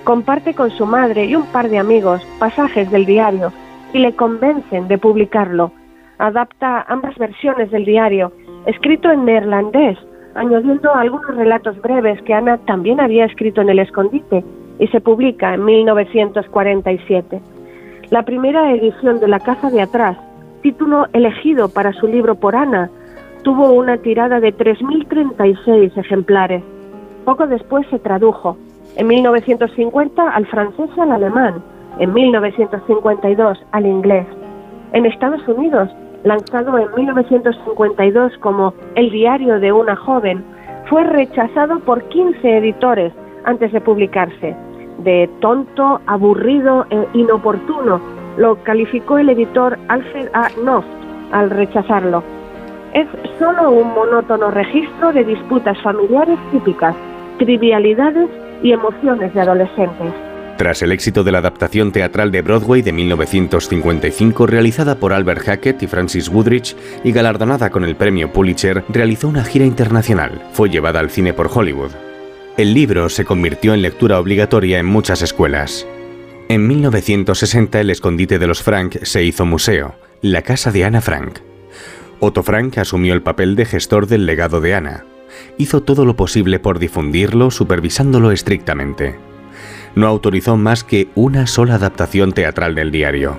[SPEAKER 5] Comparte con su madre y un par de amigos pasajes del diario y le convencen de publicarlo. Adapta ambas versiones del diario, escrito en neerlandés, añadiendo algunos relatos breves que Ana también había escrito en el escondite y se publica en 1947. La primera edición de La Casa de Atrás título elegido para su libro por Ana, tuvo una tirada de 3.036 ejemplares. Poco después se tradujo, en 1950 al francés y al alemán, en 1952 al inglés. En Estados Unidos, lanzado en 1952 como El diario de una joven, fue rechazado por 15 editores antes de publicarse, de tonto, aburrido e inoportuno, lo calificó el editor Alfred A. Knopf al rechazarlo. Es solo un monótono registro de disputas familiares típicas, trivialidades y emociones de adolescentes.
[SPEAKER 6] Tras el éxito de la adaptación teatral de Broadway de 1955 realizada por Albert Hackett y Francis Woodrich y galardonada con el premio Pulitzer, realizó una gira internacional. Fue llevada al cine por Hollywood. El libro se convirtió en lectura obligatoria en muchas escuelas. En 1960 el escondite de los Frank se hizo museo, la casa de Ana Frank. Otto Frank asumió el papel de gestor del legado de Ana. Hizo todo lo posible por difundirlo, supervisándolo estrictamente. No autorizó más que una sola adaptación teatral del diario.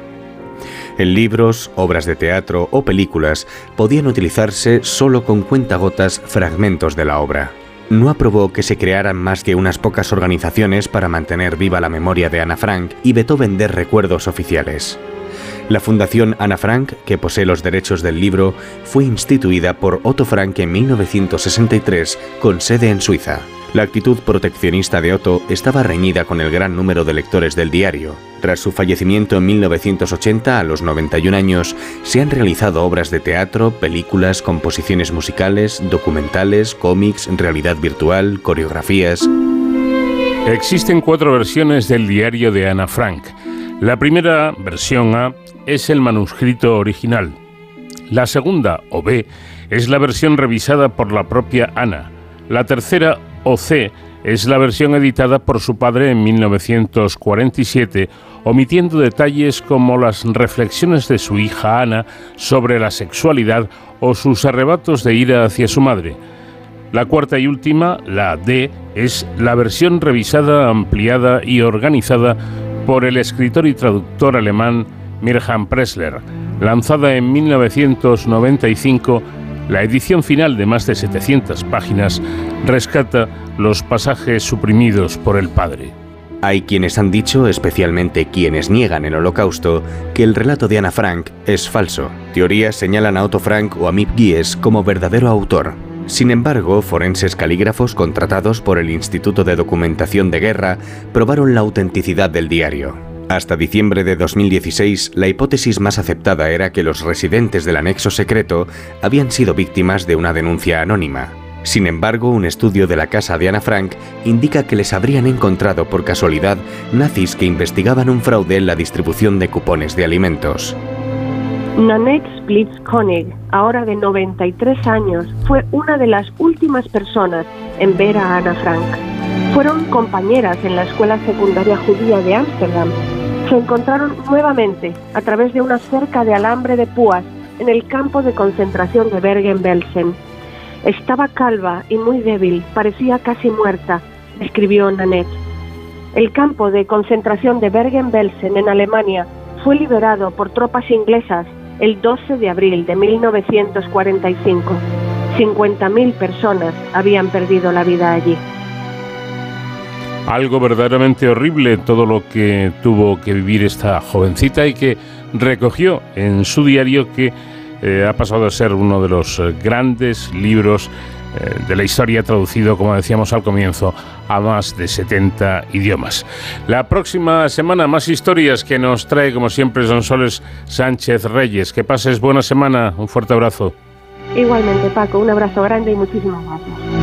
[SPEAKER 6] En libros, obras de teatro o películas podían utilizarse solo con cuentagotas fragmentos de la obra no aprobó que se crearan más que unas pocas organizaciones para mantener viva la memoria de Ana Frank y vetó vender recuerdos oficiales. La Fundación Ana Frank, que posee los derechos del libro, fue instituida por Otto Frank en 1963 con sede en Suiza. La actitud proteccionista de Otto estaba reñida con el gran número de lectores del diario. Tras su fallecimiento en 1980, a los 91 años, se han realizado obras de teatro, películas, composiciones musicales, documentales, cómics, realidad virtual, coreografías.
[SPEAKER 1] Existen cuatro versiones del diario de Ana Frank. La primera, versión A, es el manuscrito original. La segunda, o B, es la versión revisada por la propia Ana. La tercera, OC es la versión editada por su padre en 1947, omitiendo detalles como las reflexiones de su hija Ana sobre la sexualidad o sus arrebatos de ira hacia su madre. La cuarta y última, la D, es la versión revisada, ampliada y organizada por el escritor y traductor alemán Mirjam Pressler, lanzada en 1995 la edición final de más de 700 páginas rescata los pasajes suprimidos por el padre.
[SPEAKER 6] Hay quienes han dicho, especialmente quienes niegan el holocausto, que el relato de Ana Frank es falso. Teorías señalan a Otto Frank o a Mip Gies como verdadero autor. Sin embargo, forenses calígrafos contratados por el Instituto de Documentación de Guerra probaron la autenticidad del diario. Hasta diciembre de 2016, la hipótesis más aceptada era que los residentes del anexo secreto habían sido víctimas de una denuncia anónima. Sin embargo, un estudio de la casa de Ana Frank indica que les habrían encontrado por casualidad nazis que investigaban un fraude en la distribución de cupones de alimentos.
[SPEAKER 5] Nanette Splitz-Koenig, ahora de 93 años, fue una de las últimas personas en ver a Ana Frank. Fueron compañeras en la escuela secundaria judía de Ámsterdam. Se encontraron nuevamente a través de una cerca de alambre de púas en el campo de concentración de Bergen-Belsen. Estaba calva y muy débil, parecía casi muerta, escribió Nanette. El campo de concentración de Bergen-Belsen en Alemania fue liberado por tropas inglesas el 12 de abril de 1945. 50.000 personas habían perdido la vida allí.
[SPEAKER 1] Algo verdaderamente horrible todo lo que tuvo que vivir esta jovencita y que recogió en su diario que eh, ha pasado a ser uno de los eh, grandes libros eh, de la historia traducido, como decíamos al comienzo, a más de 70 idiomas. La próxima semana más historias que nos trae, como siempre, Son Soles Sánchez Reyes. Que pases buena semana, un fuerte abrazo.
[SPEAKER 5] Igualmente, Paco, un abrazo grande y muchísimas gracias.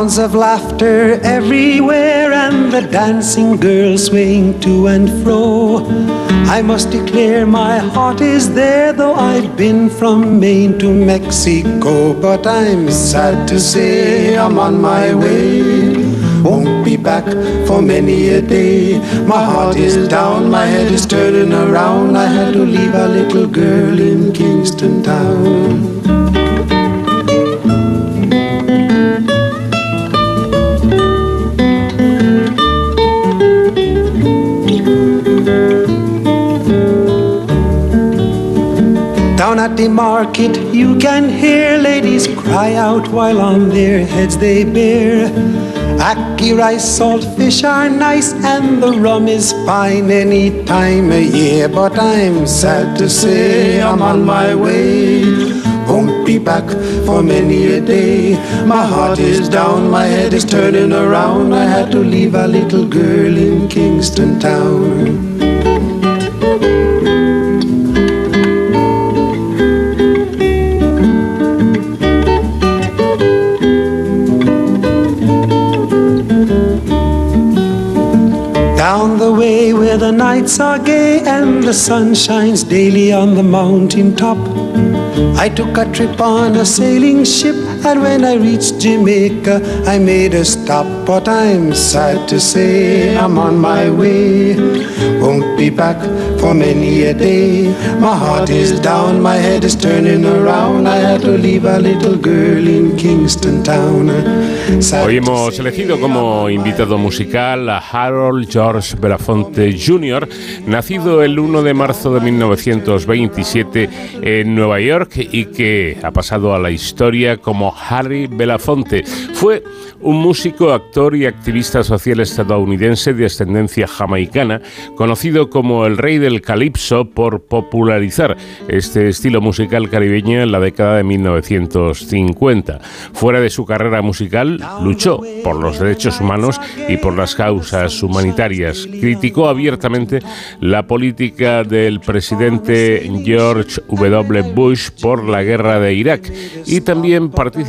[SPEAKER 2] Sounds of laughter everywhere and the dancing girls swaying to and fro. I must declare my heart is there, though I've been from Maine to Mexico. But I'm sad to say I'm on my way. Won't be back for many a day. My heart is down, my head is turning around. I had to leave a little girl in Kingston Town. The market you can hear ladies cry out while on their heads they bear. Ackee rice, salt fish are nice and the rum is fine any time of year. But I'm sad to say I'm on my way. Won't be back for many a day. My heart is down, my head is turning around. I had to leave a little girl in Kingston Town. Nights are gay and the sun shines daily on the mountain top. I took a trip on a sailing ship, and when I reached Jamaica, I made a stop. But I'm sad to say I'm on my way. Won't be back for many a day. My heart is down, my head is turning around. I had to leave a little girl in Kingston Town.
[SPEAKER 1] Hoy hemos elegido como invitado musical a Harold George Belafonte Jr., nacido el 1 de marzo de 1927 en Nueva York y que ha pasado a la historia como Harry Belafonte. Fue un músico, actor y activista social estadounidense de ascendencia jamaicana, conocido como el rey del calipso por popularizar este estilo musical caribeño en la década de 1950. Fuera de su carrera musical, luchó por los derechos humanos y por las causas humanitarias. Criticó abiertamente la política del presidente George W. Bush por la guerra de Irak y también participó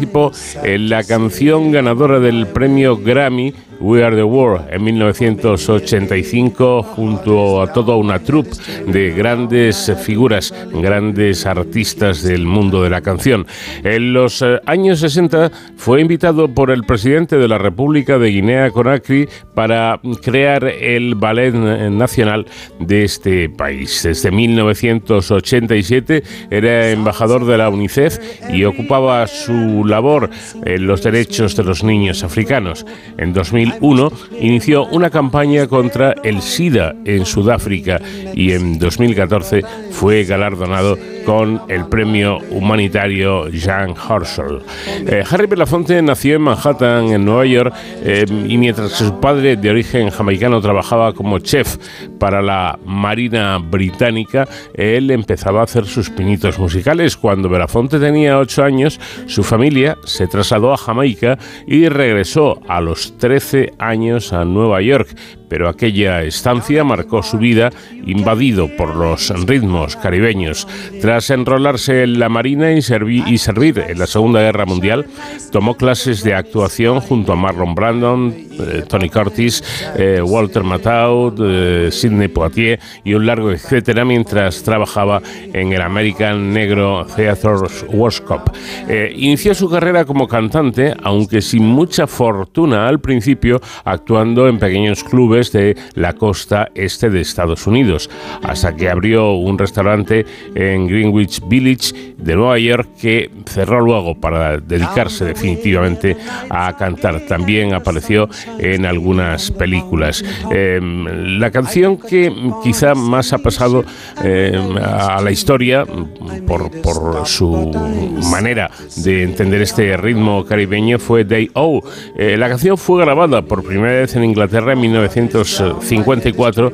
[SPEAKER 1] en la canción ganadora del premio Grammy We Are the World en 1985 junto a toda una troupe de grandes figuras, grandes artistas del mundo de la canción. En los eh, años 60 fue invitado por el presidente de la República de Guinea Conakry para crear el ballet nacional de este país. Desde 1987 era embajador de la UNICEF y ocupaba su labor en los derechos de los niños africanos. En 2000 2001 inició una campaña contra el SIDA en Sudáfrica y en 2014 fue galardonado con el premio humanitario Jean Horschel. Eh, Harry Belafonte nació en Manhattan, en Nueva York, eh, y mientras su padre de origen jamaicano trabajaba como chef para la Marina Británica, él empezaba a hacer sus pinitos musicales. Cuando Belafonte tenía ocho años, su familia se trasladó a Jamaica y regresó a los 13 años a Nueva York, pero aquella estancia marcó su vida invadido por los ritmos caribeños. Tras enrolarse en la Marina y, servir en la Segunda Guerra Mundial, tomó clases de actuación junto a Marlon Brandon, eh, Tony Curtis, eh, Walter Matthau, eh, Sidney Poitier y un largo etcétera mientras trabajaba en el American Negro Theatre Workshop. inició su carrera como cantante, aunque sin mucha fortuna al principio, actuando en pequeños clubes de la costa este de Estados Unidos, hasta que abrió un restaurante en Greenwich Village de Nueva York que cerró luego para dedicarse definitivamente a cantar. También apareció en algunas películas. Em, la canción que quizá más ha pasado em, a la historia por, por, su manera de entender este ritmo caribeño fue Day O. Eh, la canción fue grabada por primera vez en Inglaterra en 1900 1954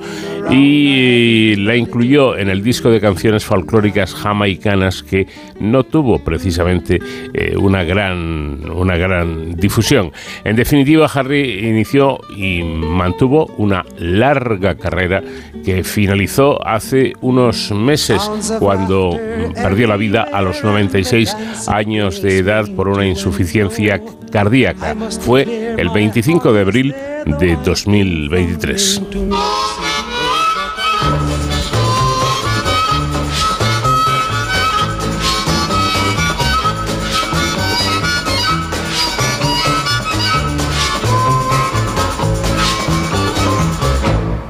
[SPEAKER 1] y la incluyó en el disco de canciones folclóricas jamaicanas que no tuvo precisamente eh, una, gran, una gran difusión. En definitiva, Harry inició y mantuvo una larga carrera que finalizó hace unos meses cuando perdió la vida a los 96 años de edad por una insuficiencia cardíaca. Fue el 25 de abril de 2023.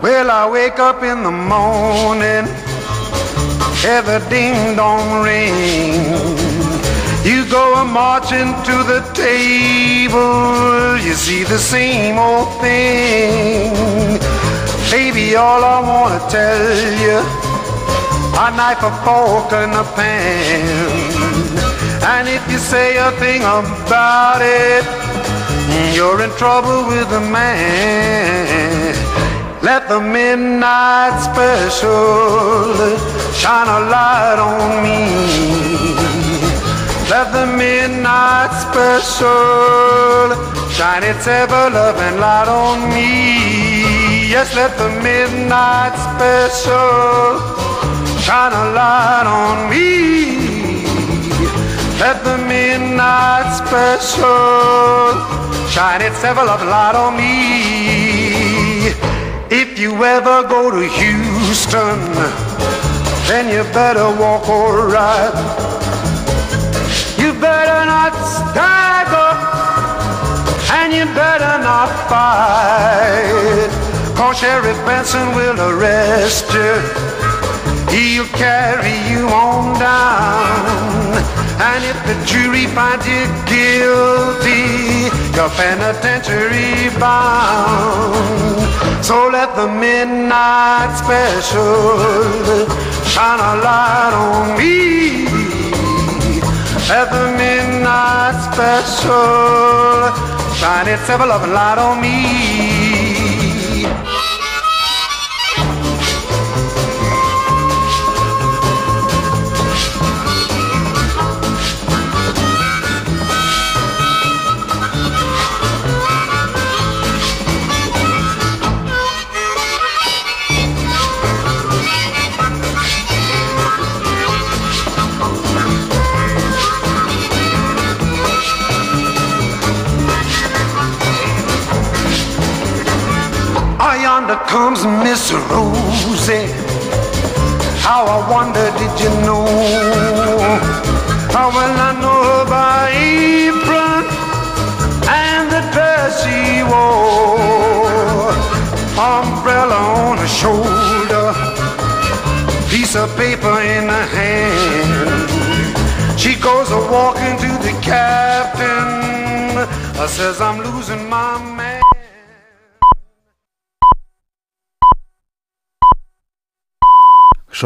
[SPEAKER 2] Well, I wake up in the morning, hear the ding dong ring. You go a marching to the table, you see the same old thing. Baby, all I wanna tell you, a knife, a fork, and a pan. And if you say a thing about it, you're in trouble with the man. Let the midnight special shine a light on me. Let the midnight special shine its ever loving light on me. Yes, let the midnight special shine a light on me. Let the midnight special shine its ever loving light on me. If you ever go to Houston, then you better walk alright better not stagger and you better not fight. Cause Sheriff Benson will arrest you. He'll carry you on down. And if the jury finds you guilty, you're penitentiary bound. So let the midnight special shine a light on me. At the midnight special, shine its ever loving light on me. Miss Rosie. How I wonder, did you know? How well I know her by apron and the dress she wore. Umbrella on her shoulder, piece of paper in her hand. She goes a walking to the captain. I says I'm losing my man.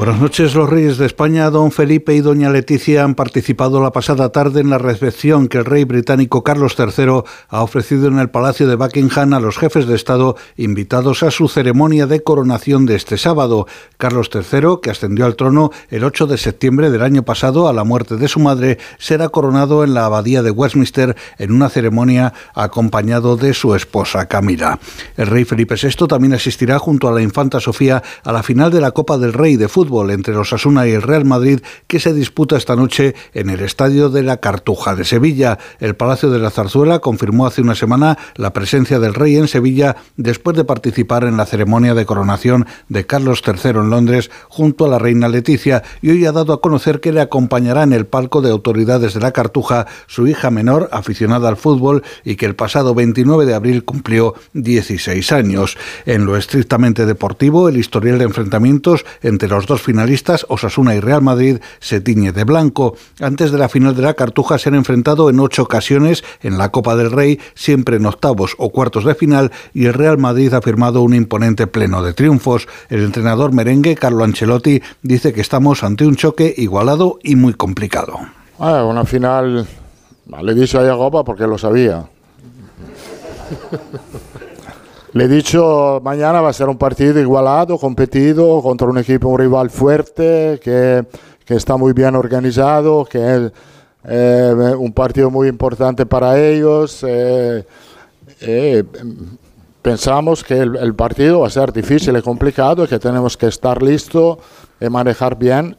[SPEAKER 7] Buenas noches. Los reyes de España, don Felipe y doña Leticia, han participado la pasada tarde en la recepción que el rey británico Carlos III ha ofrecido en el Palacio de Buckingham a los jefes de Estado invitados a su ceremonia de coronación de este sábado. Carlos III, que ascendió al trono el 8 de septiembre del año pasado a la muerte de su madre, será coronado en la abadía de Westminster en una ceremonia acompañado de su esposa Camila. El rey Felipe VI también asistirá junto a la infanta Sofía a la final de la Copa del Rey de fútbol entre los Asuna y el Real Madrid que se disputa esta noche en el Estadio de la Cartuja de Sevilla. El Palacio de la Zarzuela confirmó hace una semana la presencia del rey en Sevilla después de participar en la ceremonia de coronación de Carlos III en Londres junto a la reina Leticia y hoy ha dado a conocer que le acompañará en el palco de autoridades de la Cartuja su hija menor aficionada al fútbol y que el pasado 29 de abril cumplió 16 años. En lo estrictamente deportivo, el historial de enfrentamientos entre los dos finalistas, Osasuna y Real Madrid, se tiñe de blanco. Antes de la final de la Cartuja se han enfrentado en ocho ocasiones en la Copa del Rey, siempre en octavos o cuartos de final, y el Real Madrid ha firmado un imponente pleno de triunfos. El entrenador merengue, Carlo Ancelotti, dice que estamos ante un choque igualado y muy complicado.
[SPEAKER 8] Ah, una final, le he dicho a Copa porque lo sabía. Le he dicho, mañana va a ser un partido igualado, competido, contra un equipo, un rival fuerte, que, que está muy bien organizado, que es eh, un partido muy importante para ellos. Eh, eh, pensamos que el, partido va a ser difícil y complicado que tenemos que estar listos y manejar bien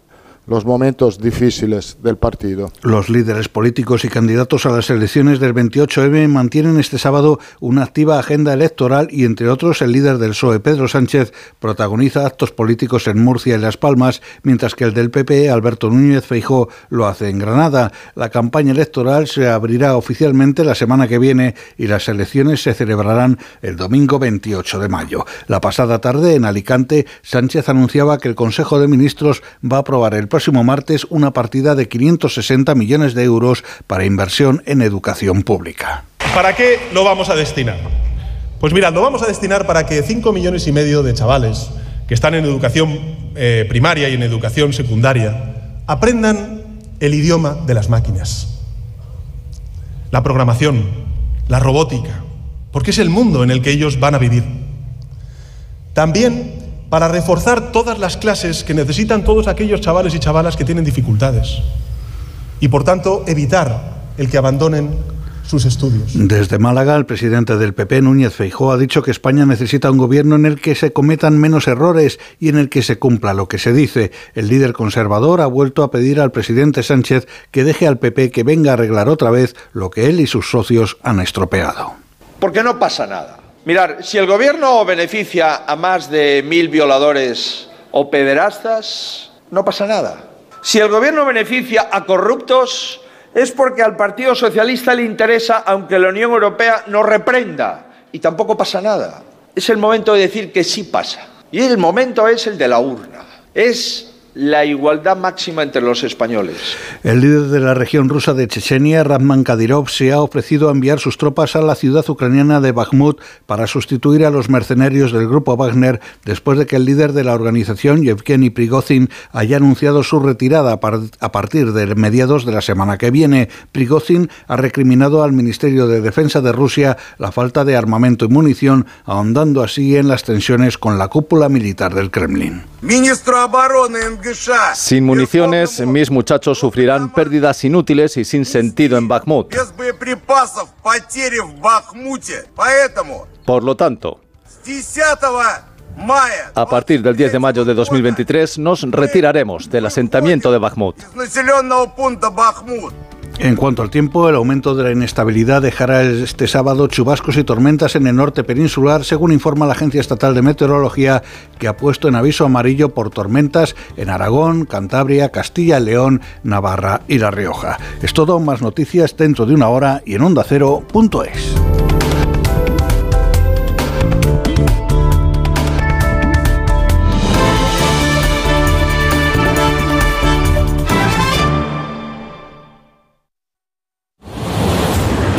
[SPEAKER 8] los momentos difíciles del partido.
[SPEAKER 7] Los líderes políticos y candidatos a las elecciones del 28M mantienen este sábado una activa agenda electoral y, entre otros, el líder del PSOE, Pedro Sánchez, protagoniza actos políticos en Murcia y Las Palmas, mientras que el del PP, Alberto Núñez Feijó, lo hace en Granada. La campaña electoral se abrirá oficialmente la semana que viene y las elecciones se celebrarán el domingo 28 de mayo. La pasada tarde, en Alicante, Sánchez anunciaba que el Consejo de Ministros va a aprobar el próximo martes una partida de 560 millones de euros para inversión en educación pública.
[SPEAKER 9] ¿Para qué lo vamos a destinar? Pues mirad, lo vamos a destinar para que 5 millones y medio de chavales que están en educación eh, primaria y en educación secundaria aprendan el idioma de las máquinas, la programación, la robótica, porque es el mundo en el que ellos van a vivir. También para reforzar todas las clases que necesitan todos aquellos chavales y chavalas que tienen dificultades y, por tanto, evitar el que abandonen sus estudios.
[SPEAKER 7] Desde Málaga, el presidente del PP, Núñez Feijó, ha dicho que España necesita un gobierno en el que se cometan menos errores y en el que se cumpla lo que se dice. El líder conservador ha vuelto a pedir al presidente Sánchez que deje al PP que venga a arreglar otra vez lo que él y sus socios han estropeado.
[SPEAKER 10] Porque no pasa nada. Mirar, si el gobierno beneficia a más de mil violadores o pederastas, no pasa nada. Si el gobierno beneficia a corruptos, es porque al Partido Socialista le interesa, aunque la Unión Europea no reprenda, y tampoco pasa nada. Es el momento de decir que sí pasa. Y el momento es el de la urna. Es la igualdad máxima entre los españoles.
[SPEAKER 7] El líder de la región rusa de Chechenia, Rahman Kadyrov, se ha ofrecido a enviar sus tropas a la ciudad ucraniana de Bakhmut para sustituir a los mercenarios del grupo Wagner después de que el líder de la organización, Yevgeny Prigozhin, haya anunciado su retirada a partir de mediados de la semana que viene. Prigozhin ha recriminado al Ministerio de Defensa de Rusia la falta de armamento y munición, ahondando así en las tensiones con la cúpula militar del Kremlin.
[SPEAKER 11] Sin municiones, mis muchachos sufrirán pérdidas inútiles y sin sentido en Bakhmut. Por lo tanto, a partir del 10 de mayo de 2023 nos retiraremos del asentamiento de Bakhmut.
[SPEAKER 7] En cuanto al tiempo, el aumento de la inestabilidad dejará este sábado chubascos y tormentas en el norte peninsular, según informa la Agencia Estatal de Meteorología, que ha puesto en aviso amarillo por tormentas en Aragón, Cantabria, Castilla y León, Navarra y La Rioja. Es todo, más noticias dentro de una hora y en ondacero.es.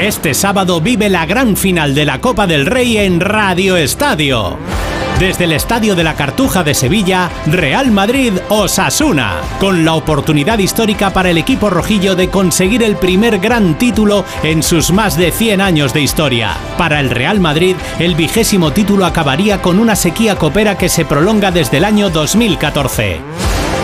[SPEAKER 12] Este sábado vive la gran final de la Copa del Rey en Radio Estadio. Desde el Estadio de la Cartuja de Sevilla, Real Madrid Osasuna, con la oportunidad histórica para el equipo rojillo de conseguir el primer gran título en sus más de 100 años de historia. Para el Real Madrid, el vigésimo título acabaría con una sequía copera que se prolonga desde el año 2014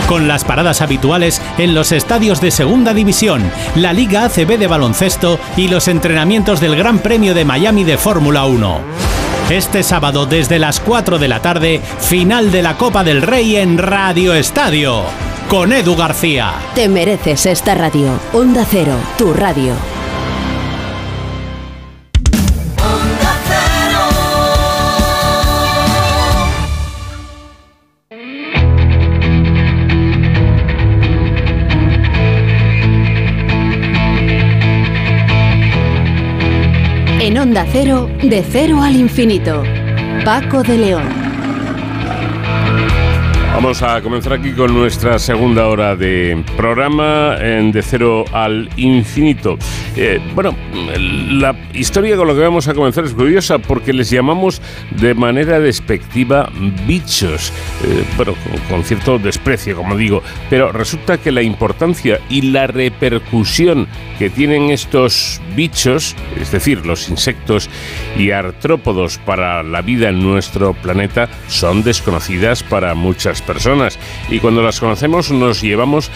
[SPEAKER 12] con las paradas habituales en los estadios de Segunda División, la Liga ACB de baloncesto y los entrenamientos del Gran Premio de Miami de Fórmula 1. Este sábado desde las 4 de la tarde, final de la Copa del Rey en Radio Estadio, con Edu García.
[SPEAKER 3] Te mereces esta radio. Onda Cero, tu radio. Cero, de cero al infinito. Paco de León.
[SPEAKER 1] Vamos a comenzar aquí con nuestra segunda hora de programa en De Cero al Infinito. Eh, bueno, la historia con la que vamos a comenzar es curiosa porque les llamamos de manera despectiva bichos, eh, bueno, con, cierto desprecio, como digo, pero resulta que la importancia y la repercusión que tienen estos bichos, es decir, los insectos y artrópodos para la vida en nuestro planeta, son desconocidas para muchas personas y cuando las conocemos nos llevamos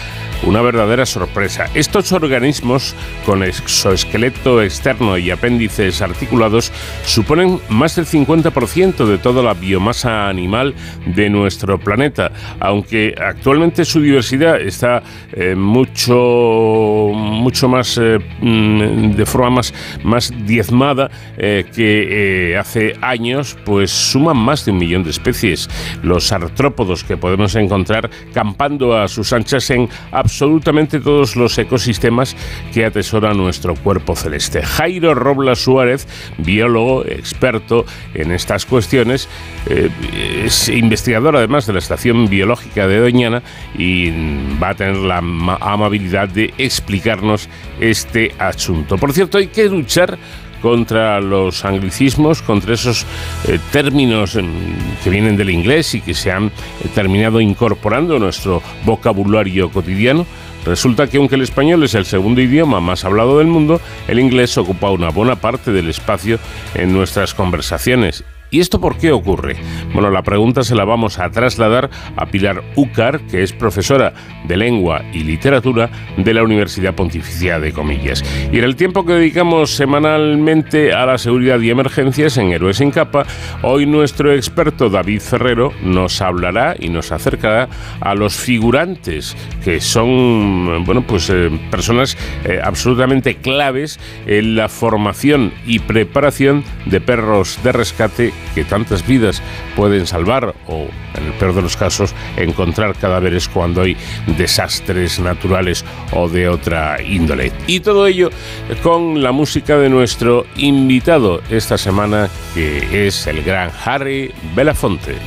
[SPEAKER 1] una verdadera sorpresa. Estos organismos con exoesqueleto externo y apéndices articulados suponen más del 50% de toda la biomasa animal de nuestro planeta, aunque actualmente su diversidad está eh, mucho, mucho más eh, mm, de forma más, más diezmada eh, que hace años, pues suman más de un millón de especies. Los artrópodos que podemos encontrar campando a sus anchas en absolutamente todos los ecosistemas que atesora nuestro cuerpo celeste. Jairo Robla Suárez, biólogo, experto en estas cuestiones, eh, es investigador además de la Estación Biológica de Doñana y va a tener la ama- amabilidad de explicarnos este asunto. Por cierto, hay que luchar contra los anglicismos, contra esos eh, términos em, que vienen del inglés y que se han terminado incorporando a nuestro vocabulario cotidiano. Resulta que aunque el español es el segundo idioma más hablado del mundo, el inglés ocupa una buena parte del espacio en nuestras conversaciones. ¿Y esto por qué ocurre? Bueno, la pregunta se la vamos a trasladar a Pilar Úcar, que es profesora de lengua y literatura de la Universidad Pontificia de Comillas. Y en el tiempo que dedicamos semanalmente a la seguridad y emergencias en Héroes sin Capa, hoy nuestro experto David Ferrero nos hablará y nos acercará a los figurantes, que son, bueno, pues eh, personas eh, absolutamente claves en la formación y preparación de perros de rescate que tantas vidas pueden salvar o, en el peor de los casos, encontrar cadáveres cuando hay desastres naturales o de otra índole. Y todo ello con la música de nuestro invitado esta semana, que es el gran Harry Belafonte.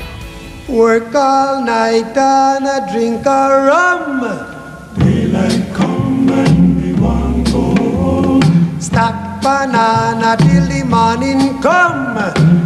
[SPEAKER 2] Work all night and a drink a rum. Daylight come and we want go home. Stack banana till the morning come.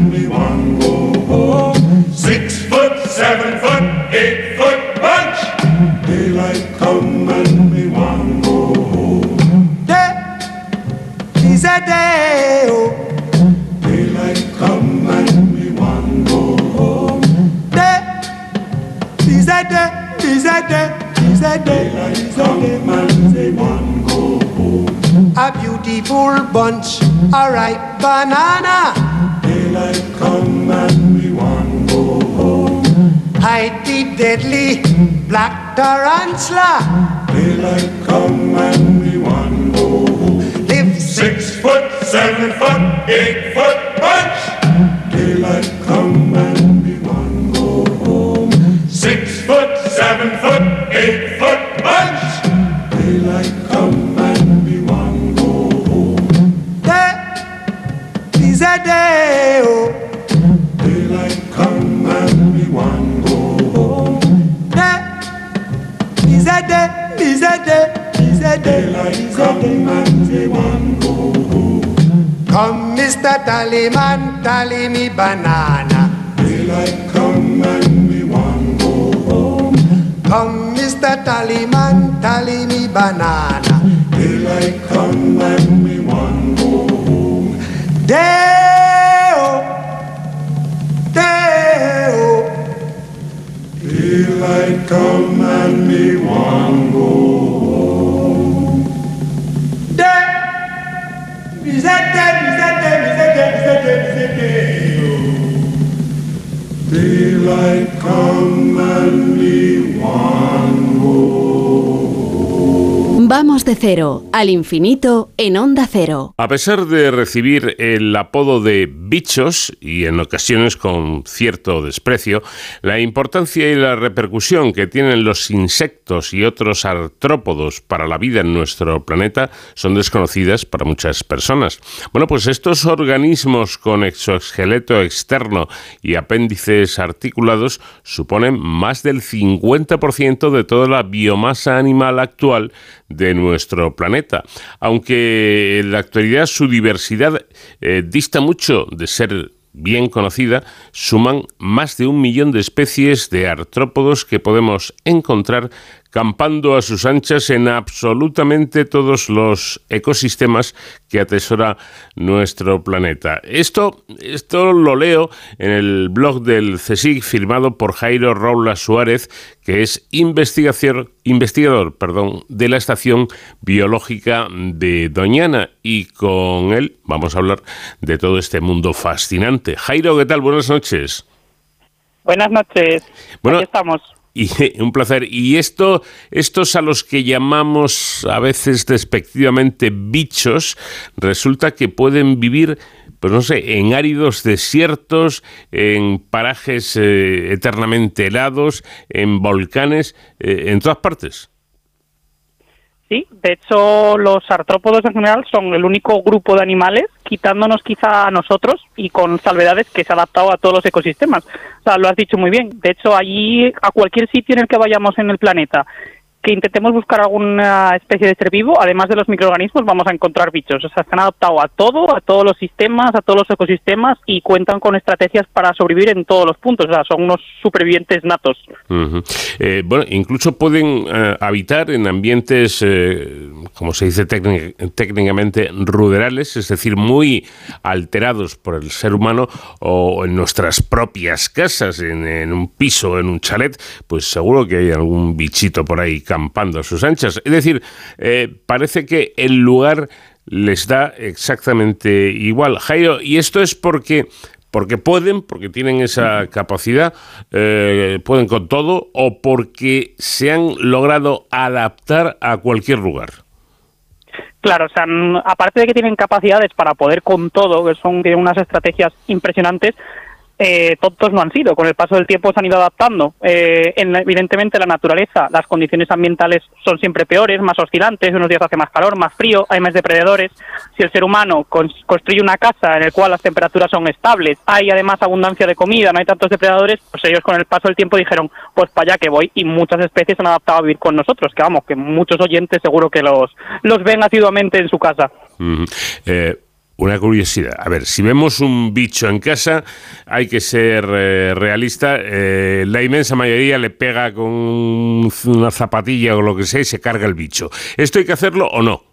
[SPEAKER 2] a beautiful bunch, a ripe banana. Daylight come and we want go home. Hide the deadly black tarantula. Daylight come and we want go home. Live six foot, seven foot, eight foot come and
[SPEAKER 13] me one go Mr. Tallyman, tally me banana. Daylight come and me one go home. Come, Mr. Tallyman, tally me banana. Daylight come and me one go home. Day-o, day-o. Daylight come and me one go home. Daylight come and me one go
[SPEAKER 3] Vamos de cero al infinito en Onda Cero.
[SPEAKER 1] A pesar de recibir el apodo de bichos, y en ocasiones con cierto desprecio, la importancia y la repercusión que tienen los insectos y otros artrópodos para la vida en nuestro planeta son desconocidas para muchas personas. Bueno, pues estos organismos con exoesqueleto externo y apéndices articulados suponen más del 50% de toda la biomasa animal actual de nuestro planeta. Aunque en la actualidad su diversidad eh, dista mucho de ser bien conocida, suman más de un millón de especies de artrópodos que podemos encontrar campando a sus anchas en absolutamente todos los ecosistemas que atesora nuestro planeta. Esto, esto lo leo en el blog del CSIC firmado por Jairo Roula Suárez, que es investigador, investigador perdón, de la Estación Biológica de Doñana y con él vamos a hablar de todo este mundo fascinante. Jairo, ¿qué tal? Buenas noches.
[SPEAKER 14] Buenas noches.
[SPEAKER 1] Bueno,
[SPEAKER 14] Aquí estamos.
[SPEAKER 1] Y un placer. Y esto, estos a los que llamamos a veces despectivamente bichos, resulta que pueden vivir, pues no sé, en áridos desiertos, en parajes eh, eternamente helados, en volcanes, eh, en todas partes.
[SPEAKER 14] Sí, de hecho los artrópodos en general son el único grupo de animales, quitándonos quizá a nosotros y con salvedades que se ha adaptado a todos los ecosistemas. O sea, lo has dicho muy bien. De hecho, allí, a cualquier sitio en el que vayamos en el planeta, que intentemos buscar alguna especie de ser vivo, además de los microorganismos, vamos a encontrar bichos. O sea, se han adaptado a todo, a todos los sistemas, a todos los ecosistemas y cuentan con estrategias para sobrevivir en todos los puntos. O sea, son unos supervivientes natos.
[SPEAKER 1] Eh, bueno, incluso pueden eh, habitar en ambientes, eh, como se dice técnic- técnicamente, ruderales, es decir, muy alterados por el ser humano o en nuestras propias casas, en un piso, en un chalet, pues seguro que hay algún bichito por ahí campando a sus anchas. Es decir, eh, parece que el lugar les da exactamente igual. Jairo, y esto es porque porque pueden, porque tienen esa capacidad, eh, pueden con todo, o porque se han logrado adaptar a cualquier lugar.
[SPEAKER 14] Claro, o sea, n- aparte de que tienen capacidades para poder con todo, que son unas estrategias impresionantes, eh, tontos no han sido. Con el paso del tiempo se han ido adaptando. Eh, en, evidentemente, la naturaleza, las condiciones ambientales son siempre peores, más oscilantes. Unos días hace más calor, más frío, hay más depredadores. Si el ser humano cons- construye una casa en la cual las temperaturas son estables, hay además abundancia de comida, no hay tantos depredadores, pues ellos con el paso del tiempo dijeron, pues para allá que voy. Y muchas especies han adaptado a vivir con nosotros, que vamos, que muchos oyentes seguro que los, los ven asiduamente en su casa.
[SPEAKER 1] Una curiosidad. A ver, si vemos un bicho en casa, hay que ser eh, realista. Eh, la inmensa mayoría le pega con una zapatilla o lo que sea y se carga el bicho. ¿Esto hay que hacerlo o no?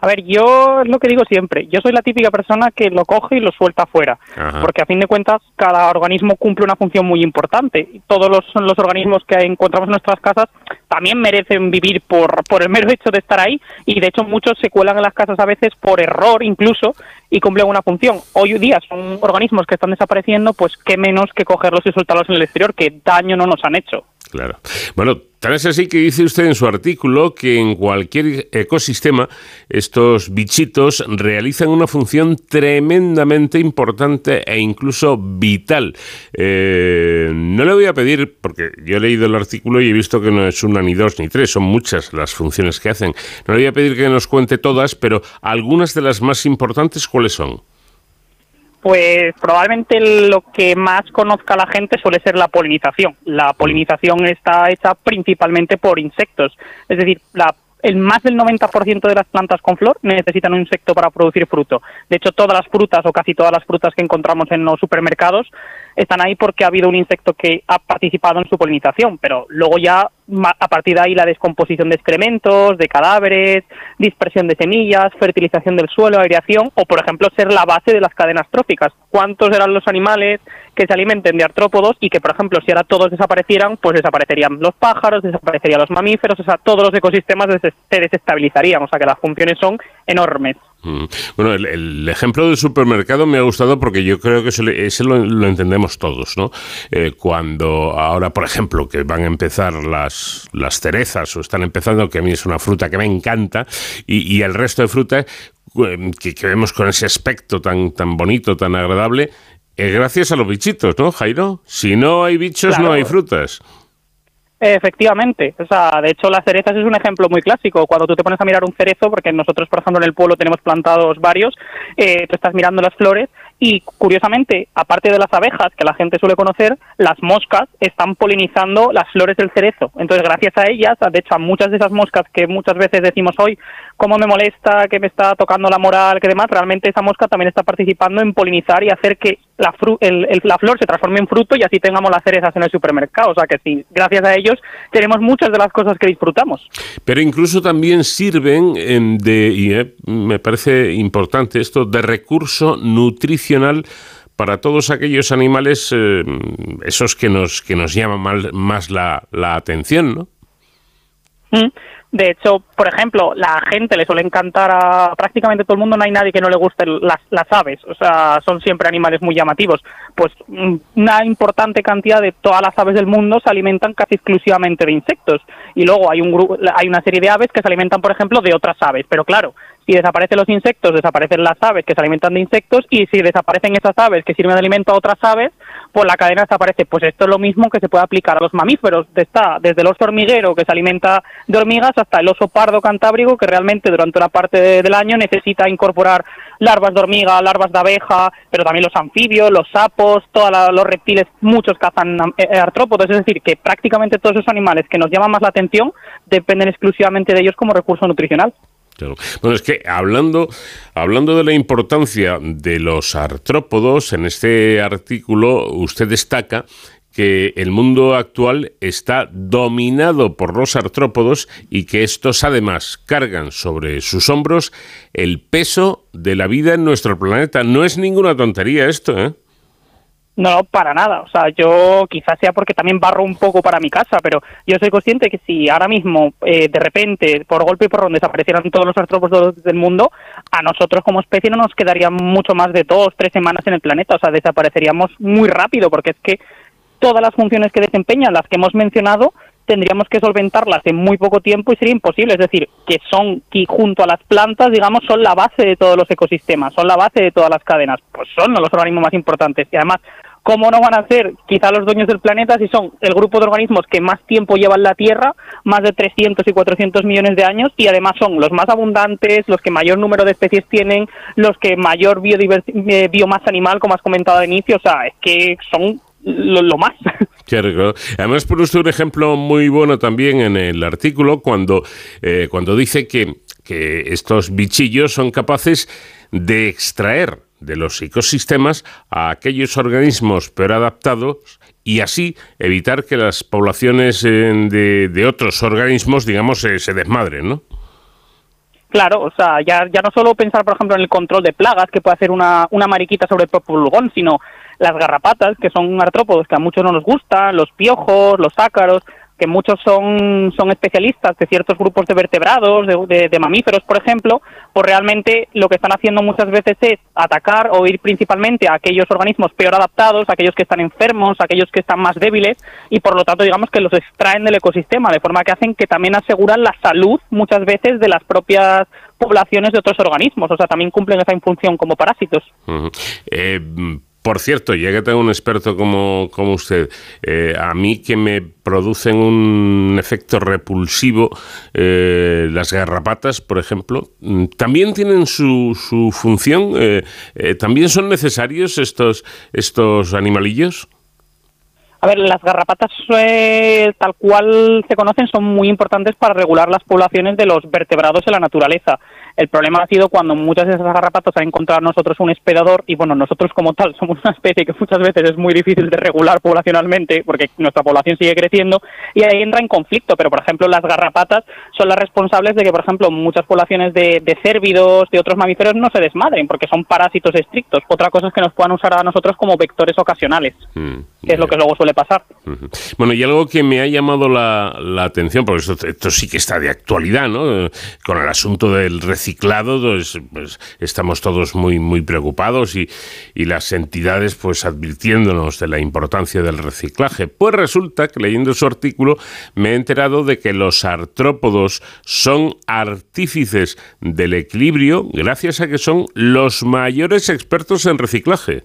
[SPEAKER 14] A ver, yo es lo que digo siempre. Yo soy la típica persona que lo coge y lo suelta afuera.
[SPEAKER 1] Ajá.
[SPEAKER 14] Porque a fin de cuentas, cada organismo cumple una función muy importante. Y Todos los, los organismos que encontramos en nuestras casas también merecen vivir por, por el mero hecho de estar ahí. Y de hecho, muchos se cuelan en las casas a veces por error incluso y cumplen una función. Hoy día son organismos que están desapareciendo, pues qué menos que cogerlos y soltarlos en el exterior, que daño no nos han hecho.
[SPEAKER 1] Claro. Bueno, tal es así que dice usted en su artículo que en cualquier ecosistema estos bichitos realizan una función tremendamente importante e incluso vital. Eh, no le voy a pedir, porque yo he leído el artículo y he visto que no es una ni dos ni tres, son muchas las funciones que hacen. No le voy a pedir que nos cuente todas, pero algunas de las más importantes, ¿cuáles son?
[SPEAKER 14] Pues probablemente lo que más conozca la gente suele ser la polinización. La polinización está hecha principalmente por insectos. Es decir, la el más del 90% de las plantas con flor necesitan un insecto para producir fruto. De hecho, todas las frutas o casi todas las frutas que encontramos en los supermercados están ahí porque ha habido un insecto que ha participado en su polinización, pero luego ya a partir de ahí la descomposición de excrementos, de cadáveres, dispersión de semillas, fertilización del suelo, aireación o, por ejemplo, ser la base de las cadenas tróficas. ¿Cuántos eran los animales que se alimenten de artrópodos y que, por ejemplo, si ahora todos desaparecieran, pues desaparecerían los pájaros, desaparecerían los mamíferos, o sea, todos los ecosistemas se desestabilizarían, o sea, que las funciones son enormes.
[SPEAKER 1] Mm. Bueno, el, ejemplo del supermercado me ha gustado porque yo creo que ese lo, entendemos todos, ¿no? Eh, cuando ahora, por ejemplo, que van a empezar las, las cerezas o están empezando, que a mí es una fruta que me encanta, y, el resto de frutas eh, que, vemos con ese aspecto tan, tan bonito, tan agradable, es gracias a los bichitos, ¿no, Jairo? Si no hay bichos, no hay frutas.
[SPEAKER 14] Efectivamente, o sea, de hecho las cerezas es un ejemplo muy clásico. Cuando tú te pones a mirar un cerezo, porque nosotros, por ejemplo, en el pueblo tenemos plantados varios, eh, tú estás mirando las flores y, curiosamente, aparte de las abejas que la gente suele conocer, las moscas están polinizando las flores del cerezo. Entonces, gracias a ellas, de hecho, a muchas de esas moscas que muchas veces decimos hoy, cómo me molesta, que me está tocando la moral, que demás, realmente esa mosca también está participando en polinizar y hacer que la, la flor se transforme en fruto y así tengamos las cerezas en el supermercado. O sea que sí, gracias a ellos tenemos muchas de las cosas que disfrutamos.
[SPEAKER 1] Pero incluso también sirven de, y eh, me parece importante esto, de recurso nutricional para todos aquellos animales, eh, esos que nos, que nos llaman más la, la atención, ¿no?
[SPEAKER 14] Mm. De hecho, por ejemplo, la gente le suele encantar a prácticamente todo el mundo, no hay nadie que no le guste las, las aves, o sea, son siempre animales muy llamativos. Pues mm, una importante cantidad de todas las aves del mundo se alimentan casi exclusivamente de insectos. Y luego hay, un hay una serie de aves que se alimentan, por ejemplo, de otras aves. Pero claro, si desaparecen los insectos, desaparecen las aves que se alimentan de insectos y si desaparecen esas aves que sirven de alimento a otras aves, pues la cadena desaparece. Pues esto es lo mismo que se puede aplicar a los mamíferos. Está desde el oso hormiguero que se alimenta de hormigas hasta el oso pardo cantábrico que realmente durante una parte del año necesita incorporar larvas de hormiga, larvas de abeja, pero también los anfibios, los sapos, todos los reptiles, muchos cazan eh, artrópodos. Es decir, que prácticamente todos esos animales que nos llaman más la atención dependen exclusivamente de ellos como recurso nutricional.
[SPEAKER 1] Bueno, es que hablando, hablando de la importancia de los artrópodos, en este artículo usted destaca que el mundo actual está dominado por los artrópodos y que estos además cargan sobre sus hombros el peso de la vida en nuestro planeta. No es ninguna tontería esto, ¿eh?
[SPEAKER 14] No, para nada. O sea, yo quizás sea porque también barro un poco para mi casa, pero yo soy consciente que si ahora mismo, eh, de repente, por golpe y por donde desaparecieran todos los artrópodos del mundo, a nosotros como especie no nos quedaría mucho más de dos, tres semanas en el planeta. O sea, desapareceríamos muy rápido, porque es que todas las funciones que desempeñan, las que hemos mencionado, tendríamos que solventarlas en muy poco tiempo y sería imposible. Es decir, que son, que junto a las plantas, digamos, son la base de todos los ecosistemas, son la base de todas las cadenas. Pues son los organismos más importantes. Y además, ¿Cómo no van a ser quizá los dueños del planeta si son el grupo de organismos que más tiempo llevan la Tierra, más de 300 y 400 millones de años, y además son los más abundantes, los que mayor número de especies tienen, los que mayor eh, biomasa animal, como has comentado al inicio, o sea, es que son lo, más.
[SPEAKER 1] Además, por usted un ejemplo muy bueno también en el artículo cuando, eh, cuando dice que, que estos bichillos son capaces de extraer de los ecosistemas a aquellos organismos peor adaptados y así evitar que las poblaciones eh, de, otros organismos, digamos, se desmadren, ¿no?
[SPEAKER 14] Claro, o sea, ya, ya no solo pensar, por ejemplo, en el control de plagas que puede hacer una, una mariquita sobre el propio pulgón, sino las garrapatas, que son artrópodos que a muchos no nos gustan, los piojos, los ácaros, que muchos son, son especialistas de ciertos grupos de vertebrados, de, mamíferos, por ejemplo, pues realmente lo que están haciendo muchas veces es atacar o ir principalmente a aquellos organismos peor adaptados, aquellos que están enfermos, aquellos que están más débiles y por lo tanto digamos que los extraen del ecosistema, de forma que hacen que también aseguran la salud muchas veces de las propias poblaciones de otros organismos, o sea, también cumplen esa función como parásitos.
[SPEAKER 1] Por cierto, ya que tengo un experto como, como usted, eh, a mí que me producen un efecto repulsivo eh, las garrapatas, por ejemplo, mm, ¿también tienen su, su función? Eh, ¿También son necesarios estos, estos animalillos?
[SPEAKER 14] A ver, las garrapatas eh, tal cual se conocen son muy importantes para regular las poblaciones de los vertebrados en la naturaleza. El problema ha sido cuando muchas de esas garrapatas han encontrado a nosotros un hospedador y bueno, nosotros como tal somos una especie que muchas veces es muy difícil de regular poblacionalmente porque nuestra población sigue creciendo y ahí entra en conflicto, pero por ejemplo las garrapatas son las responsables de que por ejemplo muchas poblaciones de, de cérvidos, de otros mamíferos no se desmadren porque son parásitos estrictos. Otra cosa es que nos puedan usar a nosotros como vectores ocasionales,
[SPEAKER 1] Mm,
[SPEAKER 14] que es lo que luego suele pasar.
[SPEAKER 1] Bueno, y algo que me ha llamado la, la atención, porque esto, esto sí que está de actualidad, ¿no? Con el asunto del reciclado, pues, pues, estamos todos muy, muy preocupados y, y las entidades pues advirtiéndonos de la importancia del reciclaje. Pues resulta que leyendo su artículo me he enterado de que los artrópodos son artífices del equilibrio gracias a que son los mayores expertos en reciclaje.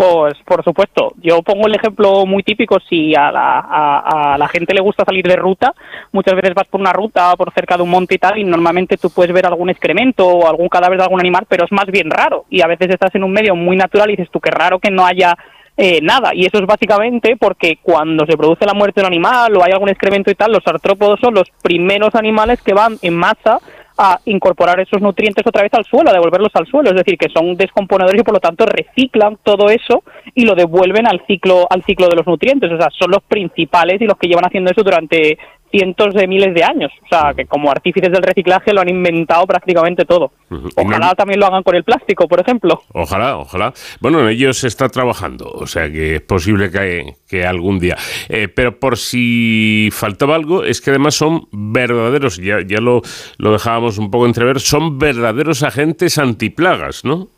[SPEAKER 14] Pues por supuesto, yo pongo el ejemplo muy típico, si a la, a, a la gente le gusta salir de ruta, muchas veces vas por una ruta por cerca de un monte y tal y normalmente tú puedes ver algún excremento o algún cadáver de algún animal, pero es más bien raro. Y a veces estás en un medio muy natural y dices tú qué raro que no haya eh, nada y eso es básicamente porque cuando se produce la muerte de un animal o hay algún excremento y tal, los artrópodos son los primeros animales que van en masa a incorporar esos nutrientes otra vez al suelo, a devolverlos al suelo, es decir, que son descomponedores y por lo tanto reciclan todo eso y lo devuelven al ciclo al ciclo de los nutrientes, o sea, son los principales y los que llevan haciendo eso durante cientos de miles de años, o sea, que como artífices del reciclaje lo han inventado prácticamente todo. Ojalá también lo hagan con el plástico, por ejemplo.
[SPEAKER 1] Ojalá, ojalá. Bueno, en ello se está trabajando, o sea que es posible que, que algún día. Eh, pero por si faltaba algo, es que además son verdaderos, ya, ya lo, lo dejábamos un poco entrever, son verdaderos agentes antiplagas, ¿no?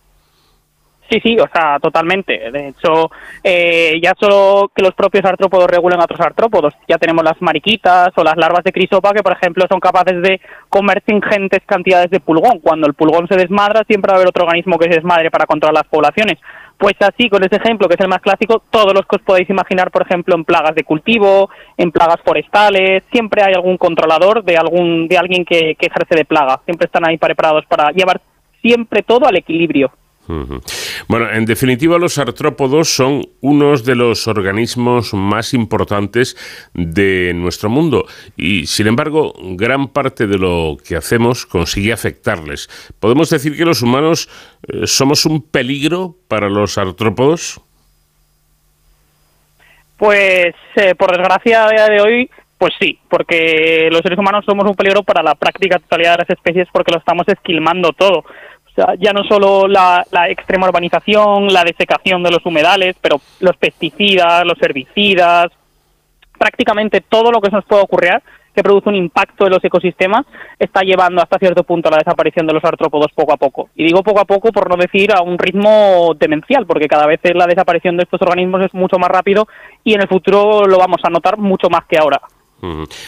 [SPEAKER 14] Sí, sí, o sea, totalmente. De hecho, eh, ya solo que los propios artrópodos regulen a otros artrópodos. Ya tenemos las mariquitas o las larvas de crisopa que, por ejemplo, son capaces de comerse ingentes cantidades de pulgón. Cuando el pulgón se desmadra, siempre va a haber otro organismo que se desmadre para controlar las poblaciones. Pues así, con ese ejemplo, que es el más clásico, todos los que os podéis imaginar, por ejemplo, en plagas de cultivo, en plagas forestales, siempre hay algún controlador de algún de alguien que, que ejerce de plaga. Siempre están ahí preparados para llevar siempre todo al equilibrio.
[SPEAKER 1] Bueno, en definitiva, los artrópodos son unos de los organismos más importantes de nuestro mundo y, sin embargo, gran parte de lo que hacemos consigue afectarles. ¿Podemos decir que los humanos eh, somos un peligro para los artrópodos?
[SPEAKER 14] Pues, eh, por desgracia, a día de hoy, pues sí, porque los seres humanos somos un peligro para la práctica totalidad de las especies porque lo estamos esquilmando todo. Ya no solo la, la extrema urbanización, la desecación de los humedales, pero los pesticidas, los herbicidas, prácticamente todo lo que se nos puede ocurrir que produce un impacto en los ecosistemas está llevando hasta cierto punto a la desaparición de los artrópodos poco a poco. Y digo poco a poco por no decir a un ritmo demencial, porque cada vez la desaparición de estos organismos es mucho más rápido y en el futuro lo vamos a notar mucho más que ahora.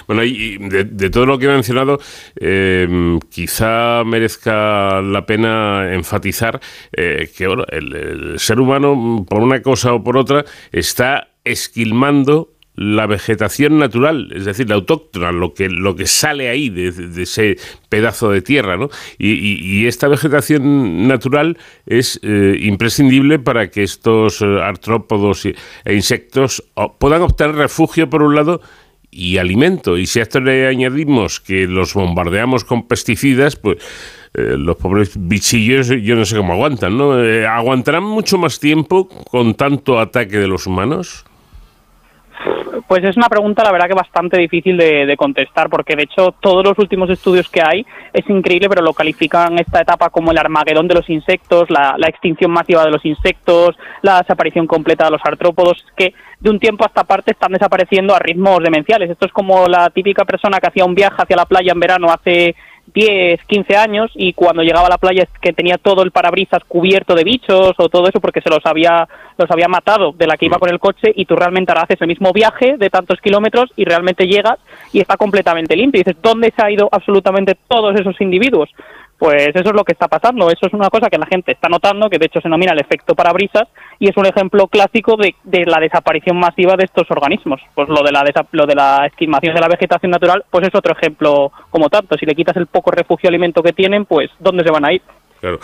[SPEAKER 1] Bueno, y de, todo lo que he mencionado, eh, quizá merezca la pena enfatizar eh, que bueno, el, ser humano, por una cosa o por otra, está esquilmando la vegetación natural, es decir, la autóctona, lo que, lo que sale ahí de, ese pedazo de tierra, ¿no? Y, y- y esta vegetación natural es eh, imprescindible para que estos eh, artrópodos e insectos puedan obtener refugio, por un lado, y alimento. Y si a esto le añadimos que los bombardeamos con pesticidas, pues eh, los pobres bichillos, yo no sé cómo aguantan, ¿no? Eh, ¿Aguantarán mucho más tiempo con tanto ataque de los humanos?
[SPEAKER 14] Pues es una pregunta, la verdad, que bastante difícil de, contestar, porque de hecho todos los últimos estudios que hay es increíble, pero lo califican esta etapa como el armagedón de los insectos, la, la extinción masiva de los insectos, la desaparición completa de los artrópodos, que de un tiempo a esta parte están desapareciendo a ritmos demenciales. Esto es como la típica persona que hacía un viaje hacia la playa en verano hace 10, 15 años y cuando llegaba a la playa es que tenía todo el parabrisas cubierto de bichos o todo eso porque se los había los había matado de la que iba con el coche y tú realmente ahora haces el mismo viaje de tantos kilómetros y realmente llegas y está completamente limpio. Y dices, ¿dónde se ha ido absolutamente todos esos individuos? Pues eso es lo que está pasando. Eso es una cosa que la gente está notando, que de hecho se denomina el efecto parabrisas y es un ejemplo clásico de, de la desaparición masiva de estos organismos. Pues lo de la lo de la esquilmación de la vegetación natural, pues es otro ejemplo como tanto. Si le quitas el poco refugio alimento que tienen, pues ¿dónde se van a ir?
[SPEAKER 1] Claro.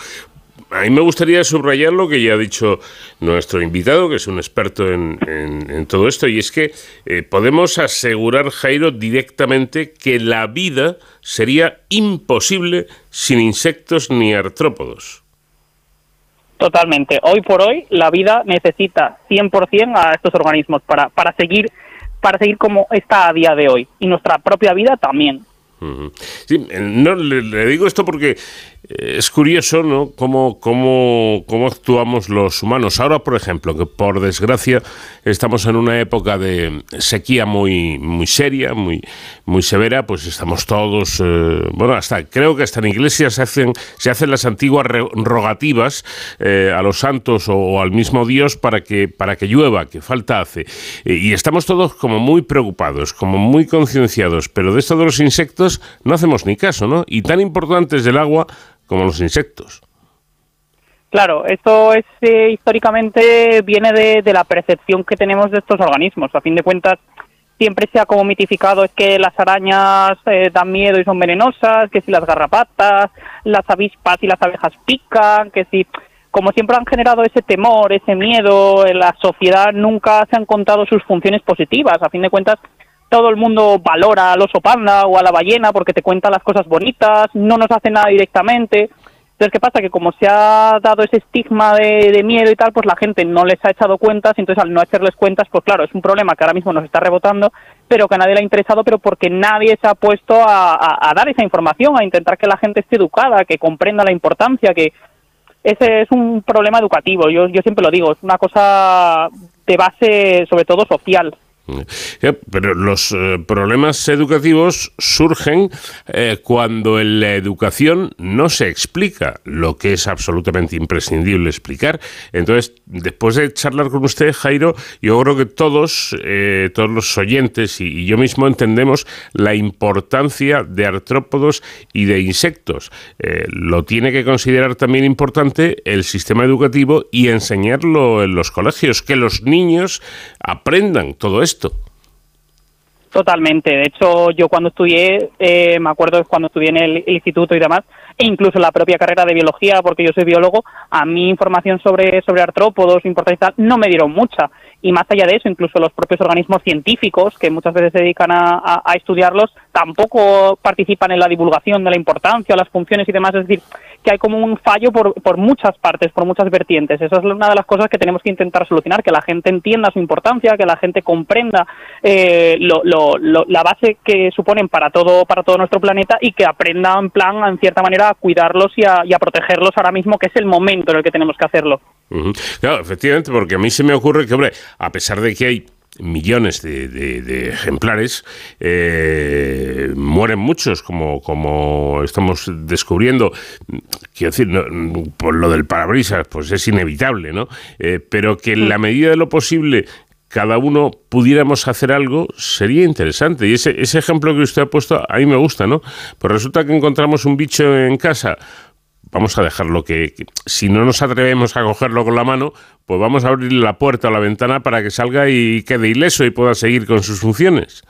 [SPEAKER 1] A mí me gustaría subrayar lo que ya ha dicho nuestro invitado, que es un experto en, todo esto, y es que eh, podemos asegurar, Jairo, directamente que la vida sería imposible sin insectos ni artrópodos.
[SPEAKER 14] Totalmente. Hoy por hoy la vida necesita 100% a estos organismos para, para seguir para seguir como está a día de hoy y nuestra propia vida también.
[SPEAKER 1] Sí, no, le, digo esto porque es curioso, ¿no? Cómo, cómo, cómo actuamos los humanos. Ahora, por ejemplo, que por desgracia estamos en una época de sequía muy, muy seria, muy, muy severa, pues estamos todos, eh, bueno, hasta creo que hasta en iglesias se hacen, se hacen las antiguas rogativas eh, a los santos o, al mismo Dios para que, para que llueva, que falta hace. y estamos todos como muy preocupados, como muy concienciados, pero de esto de los insectos no hacemos ni caso, ¿no? Y tan importante es el agua como los insectos.
[SPEAKER 14] Claro, esto es eh, históricamente viene de, la percepción que tenemos de estos organismos. A fin de cuentas, siempre se ha como mitificado es que las arañas eh, dan miedo y son venenosas, que si las garrapatas, las avispas y las abejas pican, que si como siempre han generado ese temor, ese miedo, en la sociedad nunca se han contado sus funciones positivas. A fin de cuentas, todo el mundo valora al oso panda o a la ballena porque te cuenta las cosas bonitas, no nos hace nada directamente. Entonces, ¿qué pasa? Que como se ha dado ese estigma de, miedo y tal, pues la gente no les ha echado cuentas, entonces al no hacerles cuentas, pues claro, es un problema que ahora mismo nos está rebotando, pero que a nadie le ha interesado, pero porque nadie se ha puesto a, dar esa información, a intentar que la gente esté educada, que comprenda la importancia, que ese es un problema educativo, yo, yo siempre lo digo, es una cosa de base sobre todo social.
[SPEAKER 1] Pero los eh, problemas educativos surgen eh, cuando en la educación no se explica lo que es absolutamente imprescindible explicar. Entonces, después de charlar con usted, Jairo, yo creo que todos, eh, todos los oyentes y, yo mismo entendemos la importancia de artrópodos y de insectos. lo tiene que considerar también importante el sistema educativo y enseñarlo en los colegios, que los niños aprendan todo esto.
[SPEAKER 14] Totalmente. De hecho, yo cuando estudié, eh, me acuerdo cuando estudié en el, instituto y demás, e incluso la propia carrera de biología, porque yo soy biólogo, a mí información sobre, sobre artrópodos, importancia no me dieron mucha. Y más allá de eso, incluso los propios organismos científicos, que muchas veces se dedican a, a estudiarlos, tampoco participan en la divulgación de la importancia, las funciones y demás. Es decir, que hay como un fallo por, por muchas partes, por muchas vertientes. Esa es una de las cosas que tenemos que intentar solucionar, que la gente entienda su importancia, que la gente comprenda eh, lo, lo, la base que suponen para todo, para todo nuestro planeta y que aprenda en plan, en cierta manera, a cuidarlos y a, y a protegerlos ahora mismo, que es el momento en el que tenemos que hacerlo.
[SPEAKER 1] Claro, efectivamente, porque a mí se me ocurre que, hombre, a pesar de que hay millones de, ejemplares, eh, mueren muchos, como, como estamos descubriendo. Quiero decir, por lo del parabrisas, pues es inevitable, ¿no? Eh, pero que en la medida de lo posible cada uno pudiéramos hacer algo, sería interesante. Y ese, ese ejemplo que usted ha puesto, a mí me gusta, ¿no? Pues resulta que encontramos un bicho en casa, vamos a dejarlo que, si no nos atrevemos a cogerlo con la mano, pues vamos a abrir la puerta o la ventana para que salga y quede ileso y pueda seguir con sus funciones.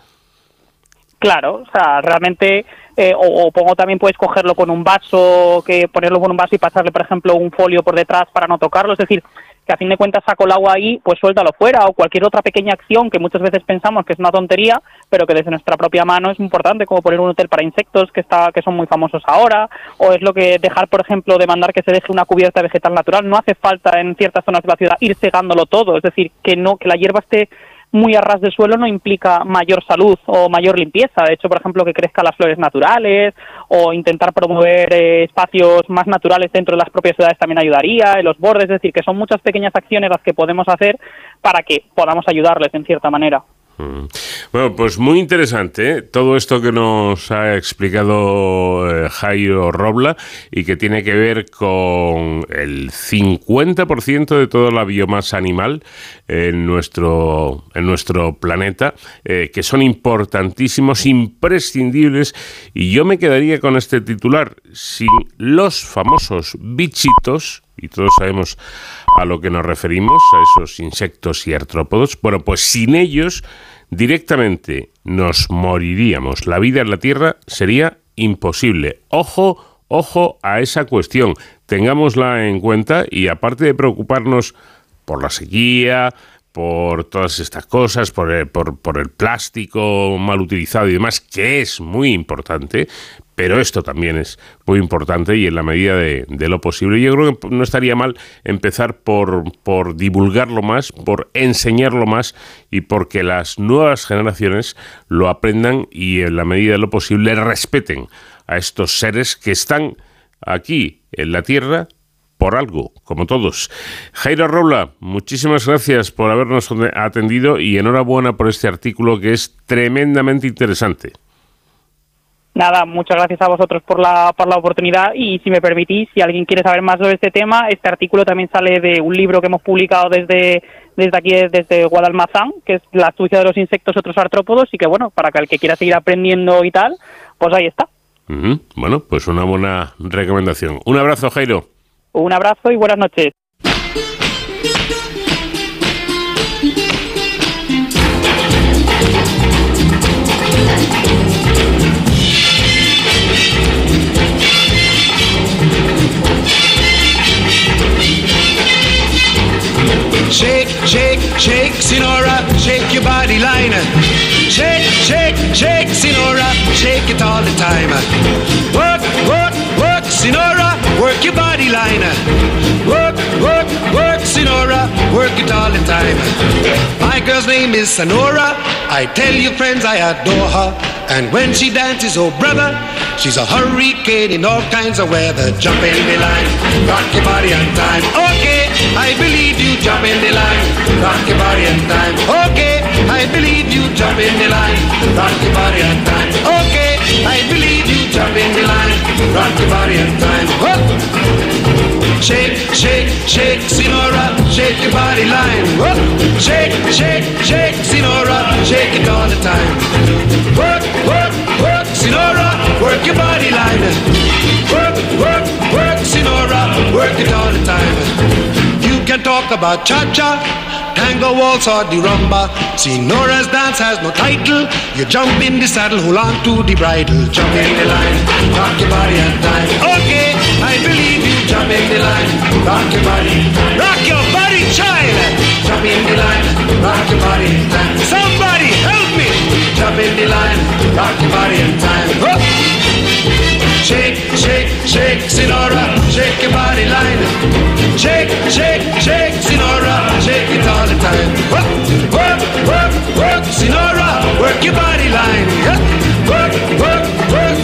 [SPEAKER 14] Claro, o sea, realmente, eh, o, pongo también puedes cogerlo con un vaso, que ponerlo con un vaso y pasarle, por ejemplo, un folio por detrás para no tocarlo. Es decir, que a fin de cuentas saco el agua ahí, pues suéltalo fuera, o cualquier otra pequeña acción que muchas veces pensamos que es una tontería, pero que desde nuestra propia mano es importante, como poner un hotel para insectos que está, que son muy famosos ahora, o es lo que dejar, por ejemplo, de mandar que se deje una cubierta vegetal natural. No hace falta en ciertas zonas de la ciudad ir cegándolo todo, es decir, que no, que la hierba esté muy a ras de suelo no implica mayor salud o mayor limpieza. De hecho, por ejemplo, que crezcan las flores naturales o intentar promover eh, espacios más naturales dentro de las propias ciudades también ayudaría, en los bordes, es decir, que son muchas pequeñas acciones las que podemos hacer para que podamos ayudarles en cierta manera.
[SPEAKER 1] Mm. Bueno, pues muy interesante ¿eh? todo esto que nos ha explicado eh, Jairo Robla y que tiene que ver con el 50% de toda la biomasa animal en nuestro, en nuestro planeta, eh, que son importantísimos, imprescindibles. Y yo me quedaría con este titular, sin los famosos bichitos, y todos sabemos a lo que nos referimos, a esos insectos y artrópodos, bueno, pues sin ellos directamente nos moriríamos. La vida en la Tierra sería imposible. Ojo, Ojo a esa cuestión, tengámosla en cuenta y aparte de preocuparnos por la sequía, por todas estas cosas, por el, por, por el plástico mal utilizado y demás, que es muy importante, pero esto también es muy importante y en la medida de, lo posible. Yo creo que no estaría mal empezar por, por divulgarlo más, por enseñarlo más y porque las nuevas generaciones lo aprendan y en la medida de lo posible respeten a estos seres que están aquí en la Tierra por algo, como todos. Jairo Roula, muchísimas gracias por habernos atendido y enhorabuena por este artículo que es tremendamente interesante.
[SPEAKER 14] Nada, muchas gracias a vosotros por la, por la oportunidad y si me permitís, si alguien quiere saber más sobre este tema, este artículo también sale de un libro que hemos publicado desde, desde aquí, desde Guadalmazán, que es La astucia de los insectos y otros artrópodos y que bueno, para que el que quiera seguir aprendiendo y tal, pues ahí está.
[SPEAKER 1] Uh -huh. Bueno, pues una buena recomendación. Un abrazo, Jairo.
[SPEAKER 14] Un abrazo y buenas noches.
[SPEAKER 2] My girl's name is Sonora. I tell you, friends, I adore her. And when she dances, oh brother, she's a hurricane in all kinds of weather. Jump in the line, rock your body on time. Okay, I believe you. Jump in the line, rock your body on time. Okay, I believe you. Jump in the line, rock your body on time. Okay, I believe you. Jump in the line, rock your body on time. Whoop. Shake, shake, shake, Sinora, shake your body line. Whoop. Shake, shake, shake, Sinora, shake it all the time. Work, work, work, Sinora, work your body line. Work, work, work, Sinora, work it all the time. You can talk about cha-cha, tango waltz or the rumba. Senora's dance has no title. You jump in the saddle, hold on to the bridle. Jump in the line, rock your body and time. Okay, I believe you. Jump in the line, rock your body. Rock your body, child. Jump in the line, rock your body and time. Somebody help me. Jump in the line, rock your body and time. Whoop. Shake, shake, shake, Sinora, shake your body line. Shake, shake, shake, Sinora, shake it all the time. Work, work, work, work, Sinora, work your body line. Work, work,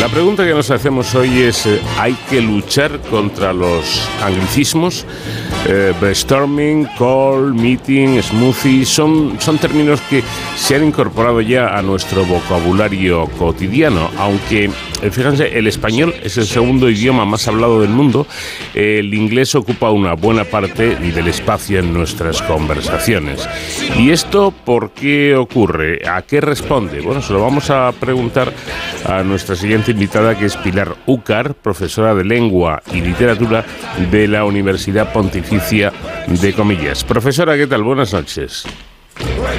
[SPEAKER 1] La pregunta que nos hacemos hoy es, eh, ¿hay que luchar contra los anglicismos? Eh, brainstorming, call, meeting, smoothie, son, son términos que se han incorporado ya a nuestro vocabulario cotidiano, aunque fíjense, el español es el segundo idioma más hablado del mundo, el inglés ocupa una buena parte del espacio en nuestras conversaciones. ¿Y esto por qué ocurre? ¿A qué responde? Bueno, se lo vamos a preguntar a nuestra siguiente invitada, que es Pilar Úcar, profesora de lengua y literatura de la Universidad Pontificia de Comillas. Profesora, ¿qué tal? Buenas noches.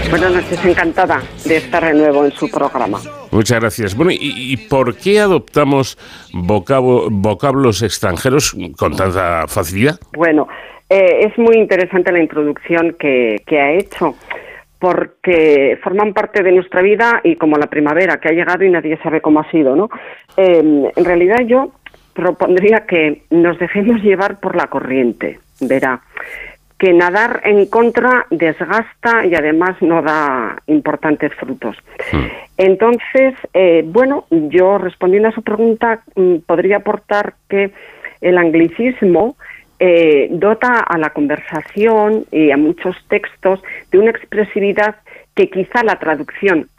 [SPEAKER 15] Buenas noches, encantada de estar de nuevo en su programa.
[SPEAKER 1] Muchas gracias. Bueno, ¿y, y por qué adoptamos vocabo, vocablos extranjeros con tanta facilidad?
[SPEAKER 15] Bueno, eh, es muy interesante la introducción que, que ha hecho porque forman parte de nuestra vida y como la primavera que ha llegado y nadie sabe cómo ha sido, ¿no? Eh, en realidad yo propondría que nos dejemos llevar por la corriente, verá, que nadar en contra desgasta y además no da importantes frutos. Entonces, eh, bueno, yo respondiendo a su pregunta, mm, podría aportar que el anglicismo eh, dota a la conversación y a muchos textos de una expresividad que quizá la traducción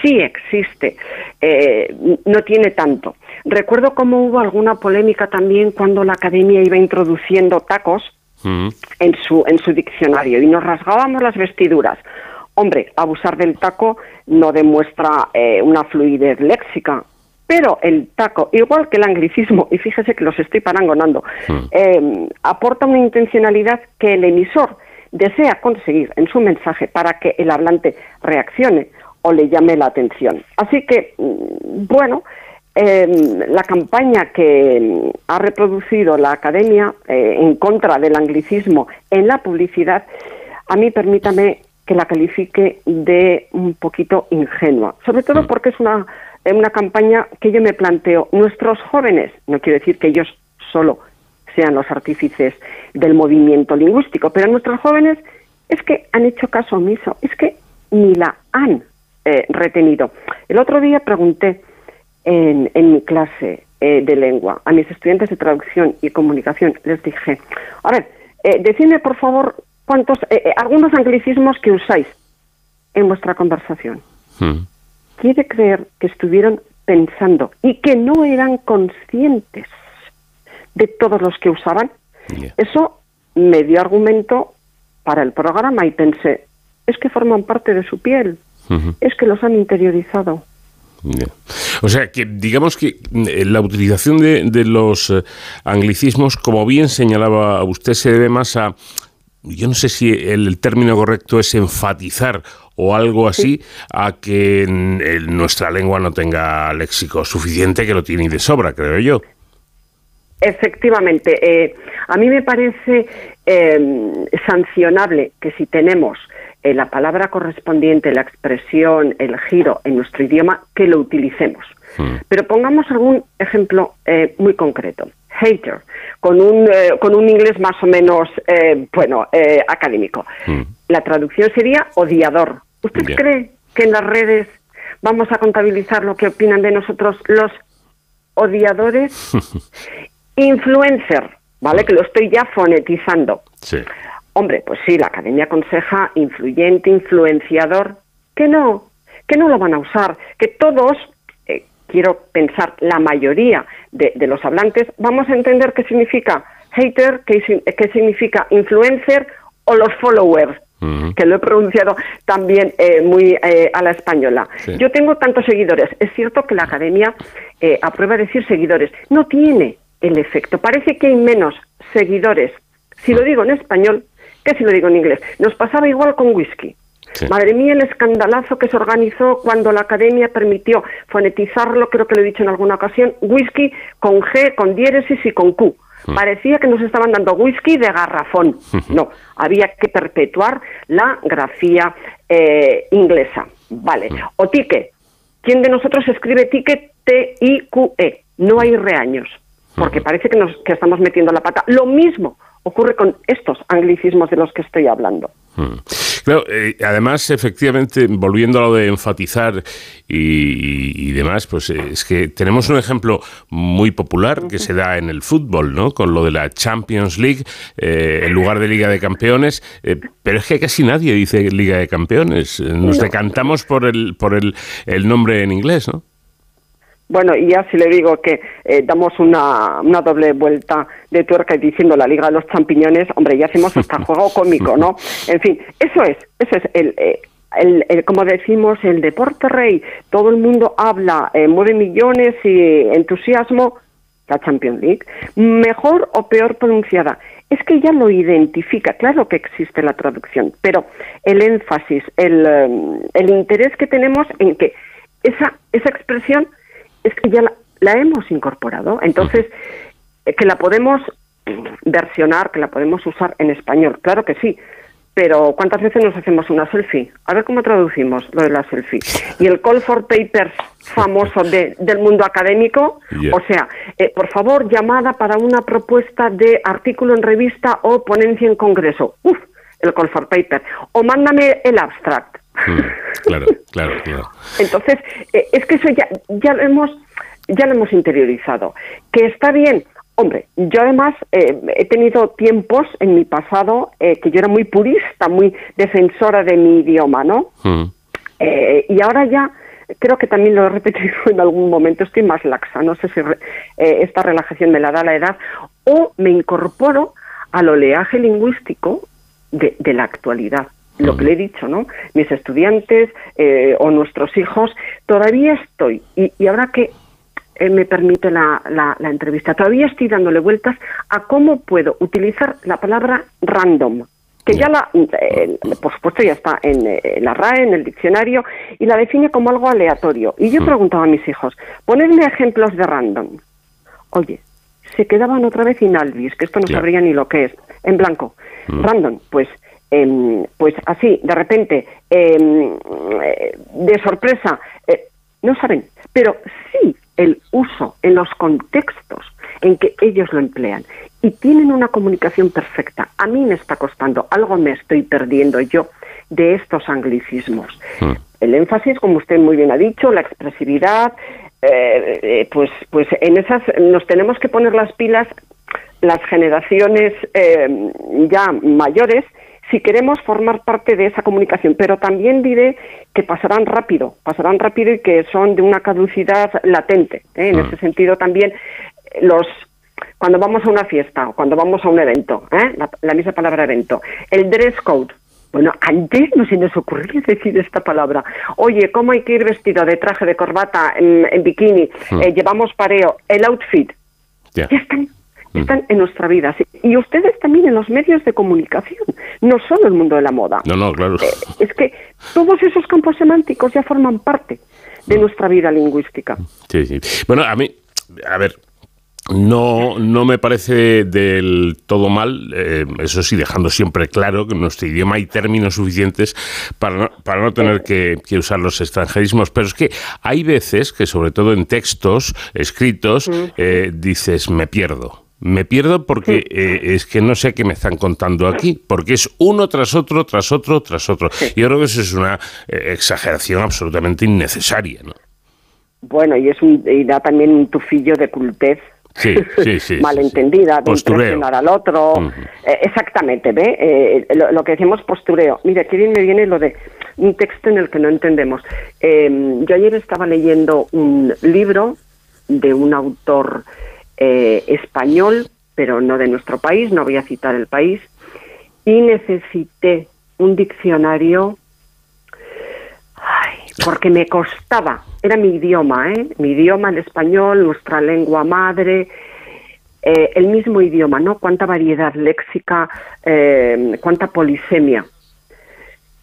[SPEAKER 15] sí existe, eh, no tiene tanto. Recuerdo cómo hubo alguna polémica también cuando la academia iba introduciendo tacos en su, en su diccionario y nos rasgábamos las vestiduras. Hombre, abusar del taco no demuestra eh, una fluidez léxica, pero el taco, igual que el anglicismo, y fíjese que los estoy parangonando, eh, aporta una intencionalidad que el emisor desea conseguir en su mensaje para que el hablante reaccione o le llame la atención. Así que, mm, bueno, em, la campaña que ha reproducido la Academia eh, en contra del anglicismo en la publicidad, a mí permítame que la califique de un poquito ingenua, sobre todo porque es una, una campaña que yo me planteo, nuestros jóvenes, no quiero decir que ellos solo sean los artífices del movimiento lingüístico, pero nuestros jóvenes es que han hecho caso omiso, es que ni la han eh, retenido. El otro día pregunté en, en mi clase eh, de lengua a mis estudiantes de traducción y comunicación, les dije, a ver, eh, decidme por favor cuántos, eh, algunos anglicismos que usáis en vuestra conversación.
[SPEAKER 1] Hmm.
[SPEAKER 15] Quiere creer que estuvieron pensando y que no eran conscientes de todos los que usaban. Eso me dio argumento para el programa y pensé, es que forman parte de su piel, es que los han interiorizado.
[SPEAKER 1] O sea, que digamos que eh, la utilización de, de los eh, anglicismos, como bien señalaba usted, se debe más a, yo no sé si el, término correcto es enfatizar o algo así, a que en- en nuestra lengua no tenga léxico suficiente, que lo tiene y de sobra, creo yo.
[SPEAKER 15] Efectivamente, eh, a mí me parece eh, sancionable que si tenemos eh, la palabra correspondiente, la expresión, el giro en nuestro idioma, que lo utilicemos. Pero pongamos algún ejemplo eh, muy concreto. Hater, con un, eh, con un inglés más o menos, eh, bueno, eh, académico. La traducción sería odiador. ¿Usted
[SPEAKER 16] Bien.
[SPEAKER 15] cree que en las redes vamos a contabilizar lo que opinan de nosotros los odiadores? Influencer, ¿vale? Que lo estoy ya fonetizando.
[SPEAKER 1] Sí.
[SPEAKER 15] Hombre, pues sí, la academia aconseja influyente, influenciador, que no, que no lo van a usar, que todos, eh, quiero pensar, la mayoría de, de los hablantes, vamos a entender qué significa hater, qué, qué significa influencer o los followers, que lo he pronunciado también eh, muy eh, a la española.
[SPEAKER 16] Sí.
[SPEAKER 15] Yo tengo tantos seguidores. Es cierto que la academia eh, aprueba decir seguidores. No tiene el efecto. Parece que hay menos seguidores si lo digo en español que si lo digo en inglés. Nos pasaba igual con whisky. Madre mía, el escandalazo que se organizó cuando la academia permitió fonetizarlo, creo que lo he dicho en alguna ocasión, whisky con G, con diéresis y con Q. Parecía que nos estaban dando whisky de garrafón. No, había que perpetuar la grafía eh, inglesa. Vale. O ticket. ¿Quién de nosotros escribe ticket T-I-Q-E? No hay reaños, porque parece que, nos, que estamos metiendo la pata. Lo mismo ocurre con estos anglicismos de los que estoy hablando.
[SPEAKER 1] Mm. Claro, eh, además, efectivamente, volviendo a lo de enfatizar y, y demás, pues eh, es que tenemos un ejemplo muy popular que se da en el fútbol, ¿no? Con lo de la Champions League eh, en lugar de Liga de Campeones, pero es que casi nadie dice Liga de Campeones. Nos
[SPEAKER 15] No.
[SPEAKER 1] decantamos por el por el, el nombre en inglés, ¿no?
[SPEAKER 15] Bueno, y ya si le digo que eh, damos una, una doble vuelta de tuerca diciendo la Liga de los Champiñones, hombre, ya hacemos hasta juego cómico, ¿no? En fin, eso es, eso es el, eh, el, el- como decimos, el deporte rey. Todo el mundo habla, eh, mueve millones y entusiasmo. La Champions League, mejor o peor pronunciada. Es que ya lo identifica, claro que existe la traducción, pero el énfasis, el, el interés que tenemos en que esa, esa expresión es que ya la, la hemos incorporado. Entonces, eh, que la podemos versionar, que la podemos usar en español, claro que sí. Pero ¿cuántas veces nos hacemos una selfie? A ver cómo traducimos lo de la selfie. Y el call for papers famoso de- del mundo académico,
[SPEAKER 16] Yeah.
[SPEAKER 15] o sea, eh, por favor, llamada para una propuesta de artículo en revista o ponencia en congreso. Uf, el call for paper. O mándame el abstract.
[SPEAKER 1] Mm, claro, claro, claro.
[SPEAKER 15] Entonces, eh, es que eso ya, ya lo hemos ya lo hemos interiorizado. Que está bien. Hombre, yo además eh, he tenido tiempos en mi pasado eh, que yo era muy purista, muy defensora de mi idioma, ¿no?
[SPEAKER 1] Mm.
[SPEAKER 15] Eh, y ahora ya creo que también lo he repetido en algún momento, estoy más laxa, no sé si eh, esta relajación me la da la edad, o me incorporo al oleaje lingüístico de, la actualidad. Lo que le he dicho, ¿no? Mis estudiantes eh, o nuestros hijos, todavía estoy, y, y ahora que eh, me permite la, la, entrevista, todavía estoy dándole vueltas a cómo puedo utilizar la palabra random que ya la, eh, por supuesto ya está en eh, la RAE, en el diccionario, y la define como algo aleatorio. Y yo he preguntado a mis hijos, ponedme ejemplos de random. Oye, se quedaban otra vez inalvis, que esto no sabría ni lo que es, en blanco. Mm. Random, pues, em, pues así, de repente, em, eh, de sorpresa, no saben, pero sí el uso en los contextos en que ellos lo emplean y tienen una comunicación perfecta. A mí me está costando, algo me estoy perdiendo yo de estos anglicismos. Hmm. El énfasis, como usted muy bien ha dicho, la expresividad, eh, eh, pues, pues en esas nos tenemos que poner las pilas las generaciones eh, ya mayores si queremos formar parte de esa comunicación, pero también diré que pasarán rápido, pasarán rápido y que son de una caducidad latente. En hmm. ese sentido también los cuando vamos a una fiesta o cuando vamos a un evento, ¿eh? la, misma palabra evento, el dress code. Bueno, antes no se nos ocurría decir esta palabra. Oye, ¿cómo hay que ir vestido de traje, de corbata, en, bikini? Hmm. Eh, llevamos pareo, el outfit. Ya están. Están en nuestra vida. Y ustedes también en los medios de comunicación, no solo el mundo de la moda.
[SPEAKER 1] No, no, claro. Eh,
[SPEAKER 15] es que todos esos campos semánticos ya forman parte de nuestra vida lingüística.
[SPEAKER 1] Sí, sí. Bueno, a mí, a ver, no, no me parece del todo mal, eh, eso sí, dejando siempre claro que en nuestro idioma hay términos suficientes para no, para no tener que, usar los extranjerismos, pero es que hay veces que, sobre todo en textos escritos, eh, dices, me pierdo. Me pierdo porque eh, es que no sé qué me están contando aquí, porque es uno tras otro, tras otro, tras otro. Yo creo que eso es una exageración absolutamente innecesaria. ¿no?
[SPEAKER 15] Bueno, y, es un, y da también un tufillo de cultez
[SPEAKER 1] sí, sí, sí,
[SPEAKER 15] malentendida, de impresionar al otro. Eh, exactamente, ¿ve? Eh, lo, que decimos postureo. Mira, aquí bien me viene lo de un texto en el que no entendemos. Em, yo ayer estaba leyendo un libro de un autor eh, español, pero no de nuestro país, no voy a citar el país, y necesité un diccionario porque me costaba, era mi idioma, ¿eh? mi idioma, el español, nuestra lengua madre, eh, el mismo idioma, ¿no? Cuánta variedad léxica, eh, cuánta polisemia.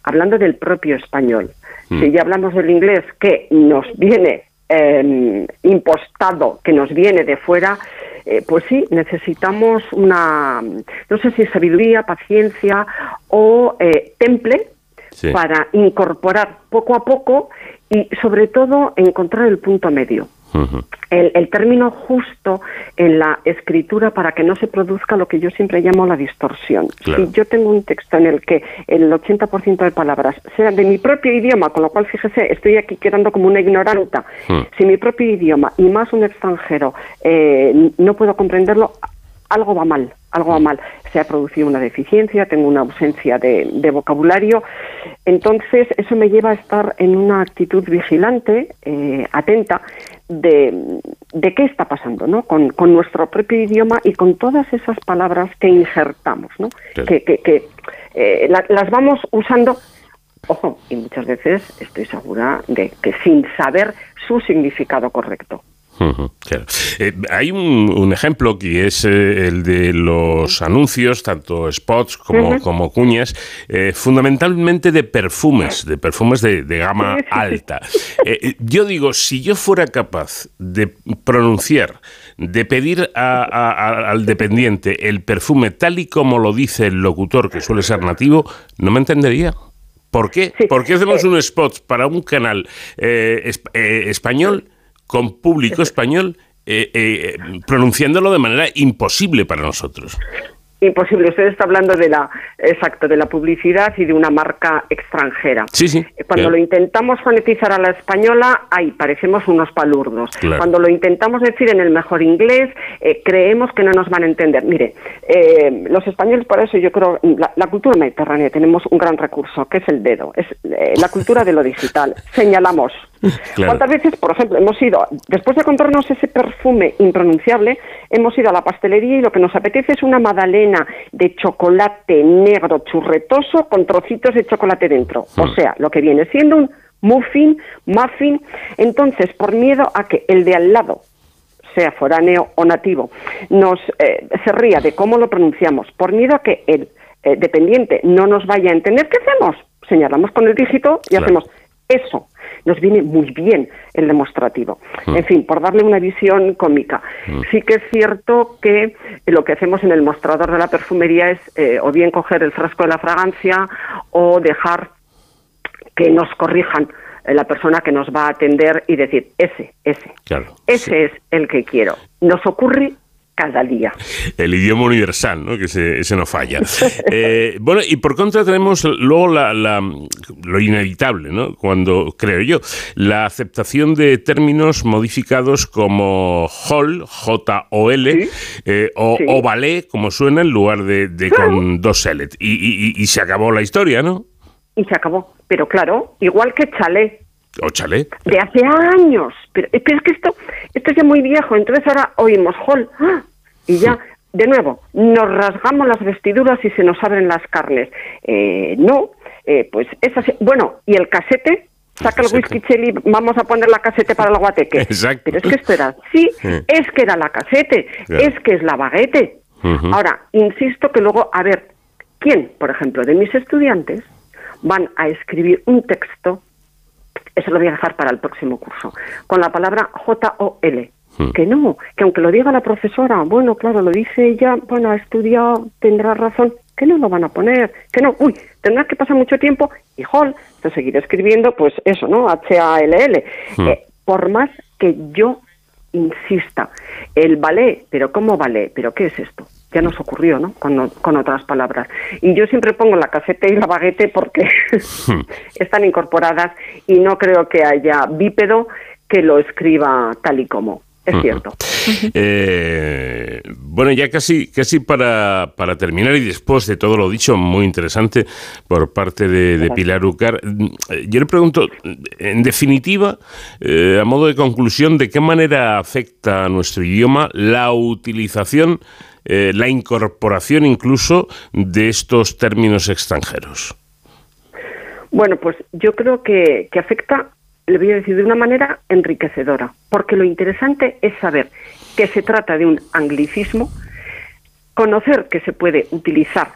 [SPEAKER 15] Hablando del propio español. Mm. Si ya hablamos del inglés, que nos viene em, impostado, que nos viene de fuera, eh, pues sí, necesitamos una, no sé si sabiduría, paciencia o temple para incorporar poco a poco y sobre todo encontrar el punto medio. El, término justo en la escritura para que no se produzca lo que yo siempre llamo la distorsión. Si yo tengo un texto en el que el 80% de palabras sean de mi propio idioma, con lo cual, fíjese, estoy aquí quedando como una ignoranta, si mi propio idioma y más un extranjero eh, no puedo comprenderlo, algo va mal, algo va mal. Se ha producido una deficiencia, tengo una ausencia de, vocabulario. Entonces, eso me lleva a estar en una actitud vigilante, eh, atenta, de, de, qué está pasando ¿no? Con, nuestro propio idioma y con todas esas palabras que injertamos, ¿no? que, que, eh, las vamos usando, ojo, y muchas veces estoy segura de que sin saber su significado correcto.
[SPEAKER 1] Eh, hay un, ejemplo que es eh, el de los anuncios, tanto spots como, como cuñas, eh, fundamentalmente de perfumes, de perfumes de, gama alta. yo digo, si yo fuera capaz de pronunciar, de pedir al dependiente el perfume tal y como lo dice el locutor, que suele ser nativo, no me entendería. ¿Por qué? ¿Por qué hacemos un spot para un canal español? Con público español eh, eh, pronunciándolo de manera imposible para nosotros.
[SPEAKER 15] Imposible. Usted está hablando de la, exacto, de la publicidad y de una marca extranjera.
[SPEAKER 1] Sí, sí.
[SPEAKER 15] Cuando
[SPEAKER 1] Claro.
[SPEAKER 15] lo intentamos fonetizar a la española, ahí parecemos unos palurdos.
[SPEAKER 1] Claro.
[SPEAKER 15] Cuando lo intentamos decir en el mejor inglés, eh, creemos que no nos van a entender. Mire, eh, los españoles, por eso yo creo, la, la cultura mediterránea tenemos un gran recurso, que es el dedo, es eh, la cultura de lo digital. Señalamos.
[SPEAKER 16] Claro.
[SPEAKER 15] ¿Cuántas veces, por ejemplo, hemos ido, después de comprarnos ese perfume impronunciable, hemos ido a la pastelería y lo que nos apetece es una de chocolate negro churretoso con trocitos de chocolate dentro? O
[SPEAKER 16] Hmm.
[SPEAKER 15] sea, lo que viene siendo un muffin, muffin. Entonces, por miedo a que el de al lado sea foráneo o nativo, nos eh, se ría de cómo lo pronunciamos, por miedo a que el eh, dependiente no nos vaya a entender, ¿qué hacemos? Señalamos con el dígito y
[SPEAKER 16] Claro.
[SPEAKER 15] hacemos eso. Nos viene muy bien el demostrativo.
[SPEAKER 16] Mm.
[SPEAKER 15] En fin, por darle una visión cómica.
[SPEAKER 16] Mm.
[SPEAKER 15] Sí que es cierto que lo que hacemos en el mostrador de la perfumería es eh, o bien coger el frasco de la fragancia o dejar que nos corrijan eh, la persona que nos va a atender y decir, ese, ese,
[SPEAKER 1] Claro.
[SPEAKER 15] ese es el que quiero. Nos ocurre cada día.
[SPEAKER 1] El idioma universal, ¿no? que ese, ese no falla. Eh, bueno, y por contra tenemos luego la, la- lo inevitable, ¿no? cuando, creo yo, la aceptación de términos modificados como hall, J-O-L, eh, o,
[SPEAKER 15] Sí.
[SPEAKER 1] o ballet, como suena, en lugar de, de con dos L. Y, y- y- se acabó la historia, ¿no?
[SPEAKER 15] Y se acabó. Pero claro, igual que Chalé,
[SPEAKER 1] O chalet.
[SPEAKER 15] de hace años. Pero, pero es que esto, esto es ya muy viejo, entonces ahora oímos hall ¡ah! Y ya, de nuevo, nos rasgamos las vestiduras y se nos abren las carnes. Eh, no, eh, pues es así. Bueno, y el casete, saca el whisky cheli, vamos a poner la casete para el guateque.
[SPEAKER 1] Exacto.
[SPEAKER 15] Pero es que esto era, sí, es que era la casete,
[SPEAKER 1] Claro.
[SPEAKER 15] es que es la baguete. Ahora, insisto que luego, a ver, ¿quién, por ejemplo, de mis estudiantes van a escribir un texto eso lo voy a dejar para el próximo curso, con la palabra J-O-L.
[SPEAKER 1] Hmm.
[SPEAKER 15] Que no, que aunque lo diga la profesora, bueno, claro, lo dice ella, bueno, ha estudiado, tendrá razón, que no lo van a poner, que no, uy, tendrá que pasar mucho tiempo y hol, te seguiré escribiendo, pues eso, ¿no? H-A-L-L.
[SPEAKER 16] Hmm.
[SPEAKER 15] Eh, por más que yo insista, el ballet, pero ¿cómo ballet? ¿Pero qué es esto? Ya nos ocurrió, ¿no? Con, con otras palabras. Y yo siempre pongo la casete y la baguete porque están incorporadas y no creo que haya bípedo que lo escriba tal y como. Es cierto.
[SPEAKER 1] Eh, bueno, ya casi, casi para, para terminar y después de todo lo dicho, muy interesante por parte de, de Pilar Ucar, mm, yo le pregunto, en definitiva, eh, a modo de conclusión, ¿de qué manera afecta a nuestro idioma la utilización, eh, la incorporación incluso de estos términos extranjeros?
[SPEAKER 15] Bueno, pues yo creo que, que afecta, le voy a decir, de una manera enriquecedora, porque lo interesante es saber que se trata de un anglicismo, conocer que se puede utilizar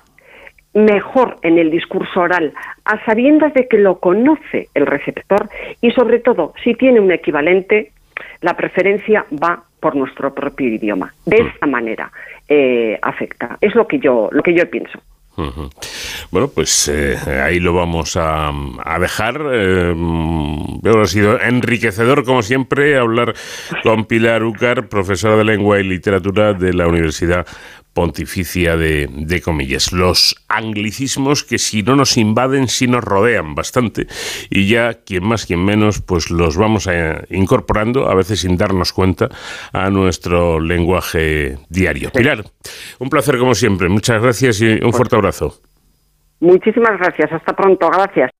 [SPEAKER 15] mejor en el discurso oral, a sabiendas de que lo conoce el receptor y sobre todo, si tiene un equivalente, la preferencia va por nuestro propio idioma. De esta manera eh, afecta. Es lo que yo, lo que yo pienso.
[SPEAKER 1] Bueno, pues eh, ahí lo vamos a, a dejar. Eh, mm, ha sido enriquecedor, como siempre, hablar con Pilar Ucar, profesora de lengua y literatura de la Universidad Pontificia de, de Comillas. Los anglicismos que si no nos invaden, sí nos rodean bastante. Y ya, quien más, quien menos, pues los vamos a, incorporando, a veces sin darnos cuenta, a nuestro lenguaje diario. Pilar, un placer como siempre. Muchas gracias y un fuerte abrazo.
[SPEAKER 15] Muchísimas gracias. Hasta pronto. Gracias.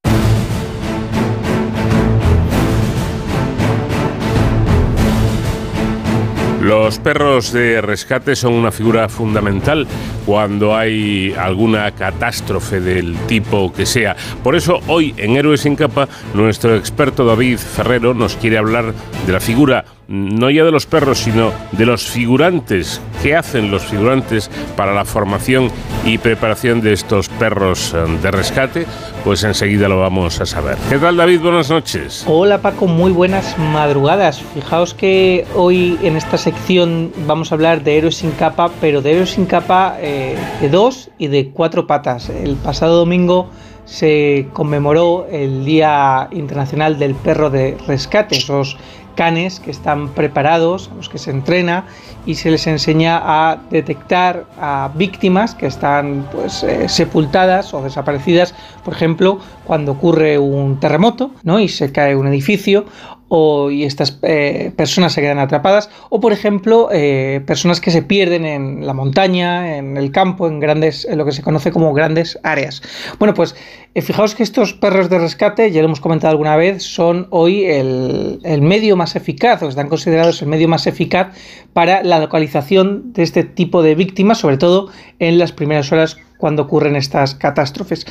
[SPEAKER 1] Los perros de rescate son una figura fundamental cuando hay alguna catástrofe del tipo que sea. Por eso hoy en Héroes sin capa nuestro experto David Ferrero nos quiere hablar de la figura no ya de los perros, sino de los figurantes. ¿Qué hacen los figurantes para la formación y preparación de estos perros eh, de rescate? Pues enseguida lo vamos a saber. ¿Qué tal David? Buenas noches.
[SPEAKER 17] Hola Paco, muy buenas madrugadas. Fijaos que hoy en esta sección vamos a hablar de héroes sin capa, pero de héroes sin capa eh, de dos y de cuatro patas. El pasado domingo se conmemoró el Día Internacional del Perro de Rescate, esos canes que están preparados, a los que se entrena y se les enseña a detectar a víctimas que están pues, eh, sepultadas o desaparecidas, por ejemplo, cuando ocurre un terremoto ¿no? y se cae un edificio o, y estas eh, personas se quedan atrapadas, o por ejemplo, eh, personas que se pierden en la montaña, en el campo, en grandes, en lo que se conoce como grandes áreas. Bueno, pues eh, fijaos que estos perros de rescate, ya lo hemos comentado alguna vez, son hoy el, el medio más eficaz, o están considerados el medio más eficaz para la localización de este tipo de víctimas, sobre todo en las primeras horas cuando ocurren estas catástrofes.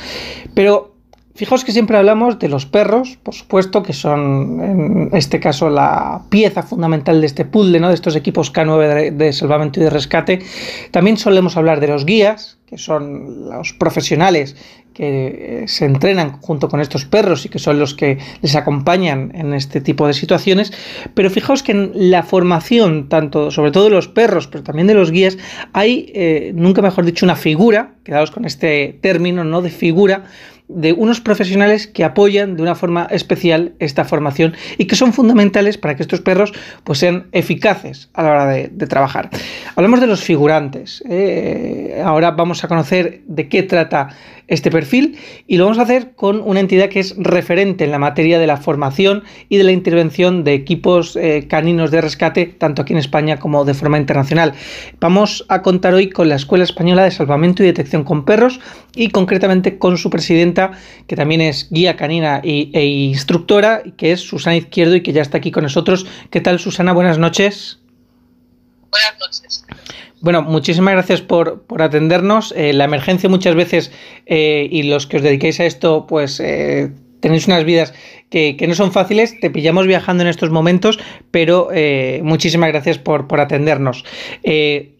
[SPEAKER 17] Pero Fijaos que siempre hablamos de los perros, por supuesto, que son en este caso la pieza fundamental de este puzzle, ¿no? de estos equipos K9 de, salvamento y de rescate. También solemos hablar de los guías, que son los profesionales que eh, se entrenan junto con estos perros y que son los que les acompañan en este tipo de situaciones. Pero fijaos que en la formación, tanto sobre todo de los perros, pero también de los guías, hay, eh, nunca mejor dicho, una figura, quedaos con este término, ¿no? De figura de unos profesionales que apoyan de una forma especial esta formación y que son fundamentales para que estos perros pues, sean eficaces a la hora de, trabajar. Hablamos de los figurantes. ¿eh? ahora vamos a conocer de qué trata este perfil y lo vamos a hacer con una entidad que es referente en la materia de la formación y de la intervención de equipos eh, caninos de rescate, tanto aquí en España como de forma internacional. Vamos a contar hoy con la Escuela Española de Salvamento y Detección con Perros y concretamente con su presidenta, que también es guía canina e instructora, que es Susana Izquierdo y que ya está aquí con nosotros. ¿Qué tal, Susana? Buenas noches.
[SPEAKER 16] Buenas noches.
[SPEAKER 17] Bueno, muchísimas gracias por, atendernos. Eh, la emergencia muchas veces eh, y los que os dediquéis a esto, pues eh, tenéis unas vidas que, no son fáciles. Te pillamos viajando en estos momentos, pero muchísimas gracias por, por atendernos.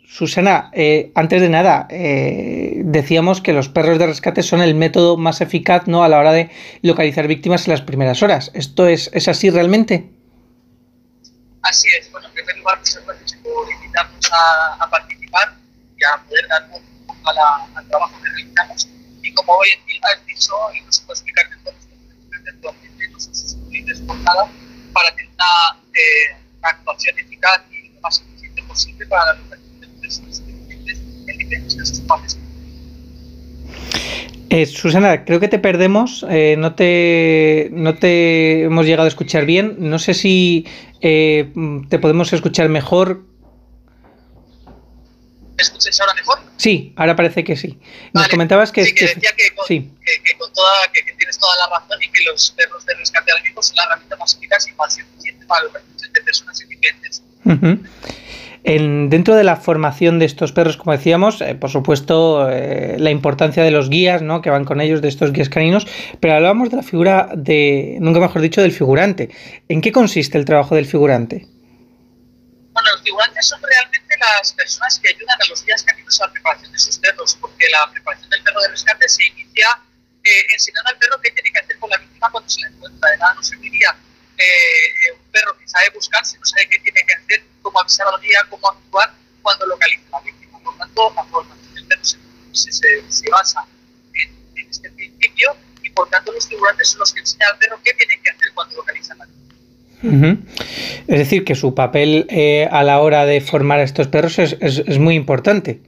[SPEAKER 17] Susana, antes de nada, decíamos que los perros de rescate son el método más eficaz ¿no? a la hora de localizar víctimas en las primeras horas. ¿Esto es, es así realmente?
[SPEAKER 16] Así es. Bueno, en primer lugar, gracias por invitarnos a, participar y a poder dar un poco al trabajo que realizamos. Y como hoy en día has dicho, y nos puedo explicar que todos actualmente nos hemos portada para tener una eh, actuación eficaz y lo más eficiente posible para la localización de personas en diferentes espacios
[SPEAKER 17] eh, Susana, creo que te perdemos, eh, no, te, no te hemos llegado a escuchar bien. No sé si eh, te podemos escuchar mejor.
[SPEAKER 16] ¿Me escucháis ahora mejor?
[SPEAKER 17] Sí, ahora parece que sí. Nos comentabas que...
[SPEAKER 16] Sí, que decía que, con, que, con toda, que, tienes toda la razón y que los perros de rescate al mismo son la herramienta más eficaz y más eficiente para los de personas indigentes. Uh
[SPEAKER 17] dentro de la formación de estos perros, como decíamos, eh, por supuesto, eh, la importancia de los guías ¿no? que van con ellos, de estos guías caninos, pero hablábamos de la figura de, nunca mejor dicho, del figurante. ¿En qué consiste el trabajo del figurante?
[SPEAKER 16] Bueno, los figurantes son realmente las personas que ayudan a los guías caninos a la preparación de sus perros, porque la preparación del perro de rescate se inicia eh, enseñando al perro qué tiene que hacer con la víctima cuando se la encuentra. De nada no serviría eh, un perro que sabe buscar si no sabe qué tiene que hacer cómo avisar al guía, cómo actuar cuando localiza la víctima. Por tanto, la formación del perro se, se, se basa en, en, este principio y por tanto los figurantes son los que enseñan al perro qué tiene que hacer cuando localiza la víctima.
[SPEAKER 17] Es decir, que su papel eh, a la hora de formar a estos perros es, es, es, muy importante.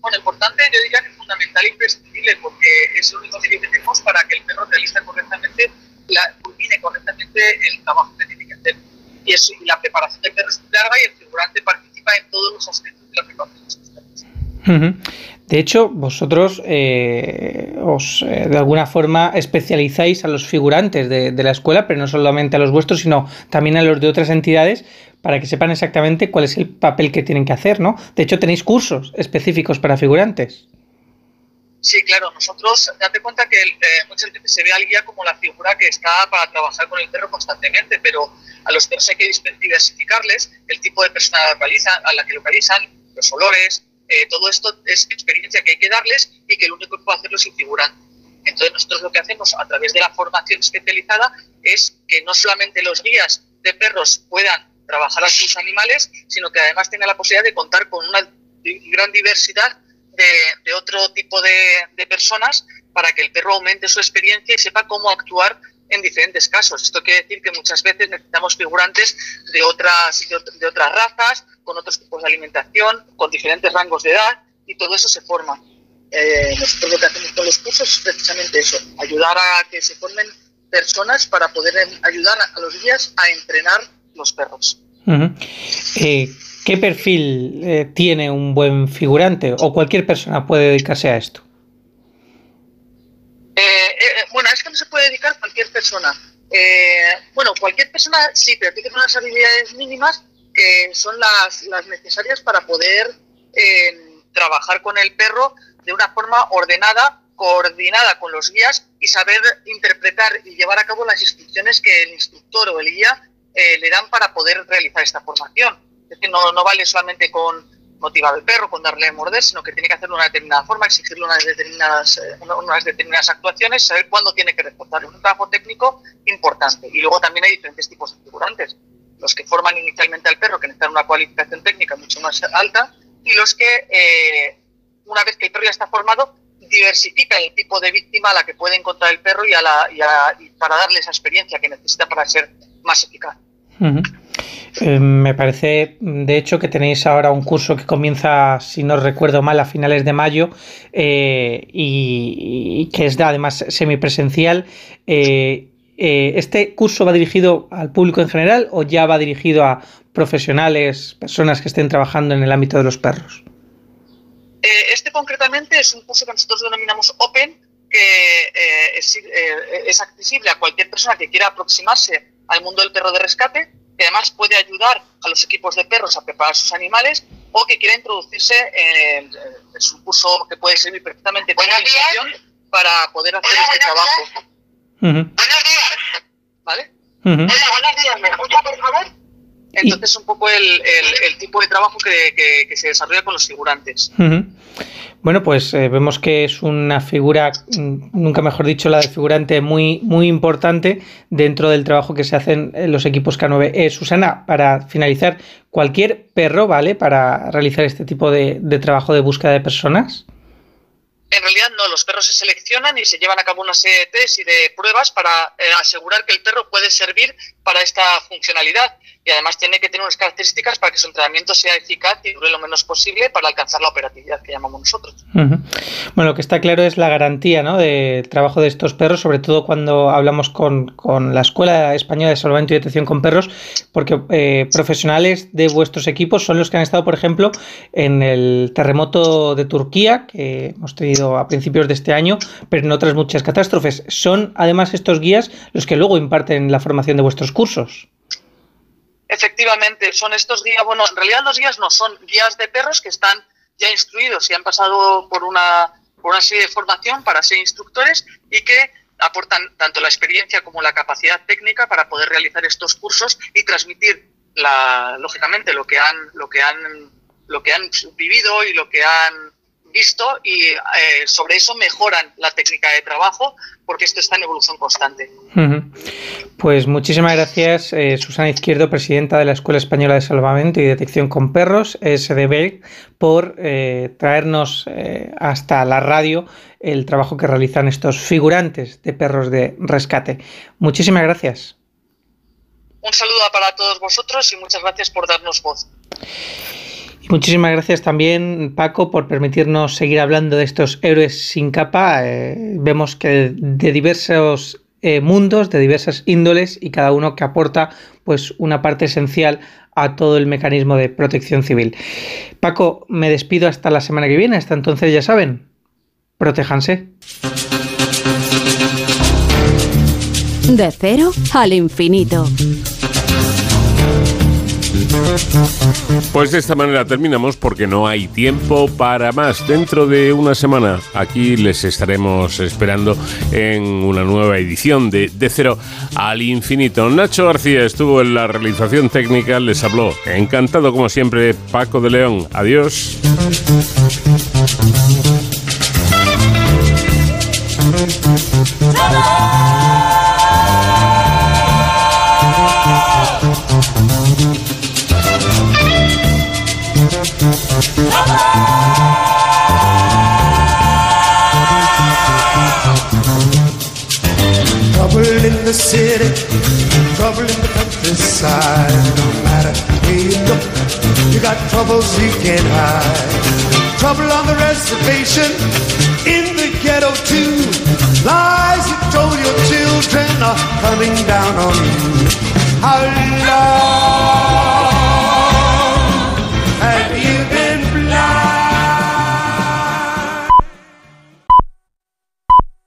[SPEAKER 16] Bueno, importante yo diría que es fundamental e imprescindible porque es el único que tenemos para que el perro realice correctamente, la, culmine correctamente el trabajo que tiene que hacer y, eso, y la preparación del perro es larga y el figurante participa en todos los aspectos de la preparación de sus perros.
[SPEAKER 17] De hecho, vosotros eh, os eh, de alguna forma especializáis a los figurantes de, la escuela, pero no solamente a los vuestros, sino también a los de otras entidades, para que sepan exactamente cuál es el papel que tienen que hacer, ¿no? De hecho, tenéis cursos específicos para figurantes.
[SPEAKER 16] Sí, claro, nosotros, date cuenta que eh, muchas veces se ve al guía como la figura que está para trabajar con el perro constantemente, pero a los perros hay que diversificarles el tipo de persona a la que localizan, los olores, eh, todo esto es experiencia que hay que darles y que el único que puede hacerlo es el figurante. Entonces nosotros lo que hacemos a través de la formación especializada es que no solamente los guías de perros puedan trabajar a sus animales, sino que además tengan la posibilidad de contar con una gran diversidad de, otro tipo de, personas para que el perro aumente su experiencia y sepa cómo actuar en diferentes casos. Esto quiere decir que muchas veces necesitamos figurantes de otras, de, otras razas, con otros tipos de alimentación, con diferentes rangos de edad, y todo eso se forma. Eh, nosotros lo que hacemos con los cursos es precisamente eso, ayudar a que se formen personas para poder ayudar a los guías a entrenar los perros.
[SPEAKER 17] Eh, ¿Qué perfil eh, tiene un buen figurante o cualquier persona puede dedicarse a esto?
[SPEAKER 16] Bueno, es que no se puede dedicar cualquier persona. bueno, cualquier persona sí, pero tiene unas habilidades mínimas que son las, las necesarias para poder trabajar con el perro de una forma ordenada, coordinada con los guías y saber interpretar y llevar a cabo las instrucciones que el instructor o el guía eh, le dan para poder realizar esta formación. Es que no, no vale solamente con motivar al perro, con darle a morder, sino que tiene que hacerlo de una determinada forma, exigirle unas determinadas, eh, unas determinadas actuaciones, saber cuándo tiene que reforzar. Es un trabajo técnico importante. Y luego también hay diferentes tipos de figurantes. Los que forman inicialmente al perro, que necesitan una cualificación técnica mucho más alta, y los que eh, una vez que el perro ya está formado, diversifica el tipo de víctima a la que puede encontrar el perro y, a la, y, para darle esa experiencia que necesita para ser más eficaz.
[SPEAKER 17] Eh, me parece, de hecho, que tenéis ahora un curso que comienza, si no recuerdo mal, a finales de mayo eh, y, que es además semipresencial. Eh, ¿Este curso va dirigido al público en general o ya va dirigido a profesionales, personas que estén trabajando en el ámbito de los perros?
[SPEAKER 16] Este concretamente es un curso que nosotros denominamos Open, que es, accesible a cualquier persona que quiera aproximarse al mundo del perro de rescate, que además puede ayudar a los equipos de perros a preparar sus animales o que quiera introducirse en, es un curso que puede servir perfectamente como iniciación para poder hacer este trabajo. Buenos días. ¿Vale? Hola, buenos días. ¿Me escucha, por favor? Entonces, un poco el, tipo de trabajo que, se desarrolla con los figurantes.
[SPEAKER 17] Bueno, pues eh, vemos que es una figura, mm, nunca mejor dicho, la de figurante muy, muy importante dentro del trabajo que se hacen en los equipos K9. Eh, Susana, para finalizar, ¿cualquier perro vale para realizar este tipo de, trabajo de búsqueda de personas?
[SPEAKER 16] En realidad no, los perros se seleccionan y se llevan a cabo una serie de test y de pruebas para eh, asegurar que el perro puede servir para esta funcionalidad y además tiene que tener unas características para que su entrenamiento sea eficaz y dure lo menos posible para alcanzar la operatividad que llamamos nosotros.
[SPEAKER 17] Bueno, lo que está claro es la garantía ¿no? del trabajo de estos perros, sobre todo cuando hablamos con, la Escuela Española de Salvamento y Detección con Perros, porque eh, profesionales de vuestros equipos son los que han estado, por ejemplo, en el terremoto de Turquía, que hemos tenido a principios de este año, pero en otras muchas catástrofes. Son además estos guías los que luego imparten la formación de vuestros cursos.
[SPEAKER 16] Efectivamente, son estos guías, bueno, en realidad los guías no, son guías de perros que están ya instruidos y han pasado por una, por una serie de formación para ser instructores y que aportan tanto la experiencia como la capacidad técnica para poder realizar estos cursos y transmitir la, lógicamente lo que han, lo que han, lo que han vivido y lo que han visto y eh, sobre eso mejoran la técnica de trabajo porque esto está en evolución constante.
[SPEAKER 17] Pues muchísimas gracias, eh, Susana Izquierdo, presidenta de la Escuela Española de Salvamento y Detección con Perros, SDB, por eh, traernos hasta la radio el trabajo que realizan estos figurantes de perros de rescate. Muchísimas gracias.
[SPEAKER 16] Un saludo para todos vosotros y muchas gracias por darnos voz.
[SPEAKER 17] Muchísimas gracias también, Paco, por permitirnos seguir hablando de estos héroes sin capa. Eh, vemos que de diversos eh, mundos, de diversas índoles y cada uno que aporta pues una parte esencial a todo el mecanismo de protección civil. Paco, me despido hasta la semana que viene. Hasta entonces ya saben, protéjanse.
[SPEAKER 3] De cero al infinito.
[SPEAKER 1] Pues de esta manera terminamos porque no hay tiempo para más. Dentro de una semana aquí les estaremos esperando en una nueva edición de De Cero al Infinito. Nacho García estuvo en la realización técnica, les habló. Encantado como siempre, Paco de León. Adiós.
[SPEAKER 2] The city, trouble in the countryside. No matter where you go, you got troubles you can't hide. Trouble on the reservation, in the ghetto too. Lies you told your children are coming down on you. How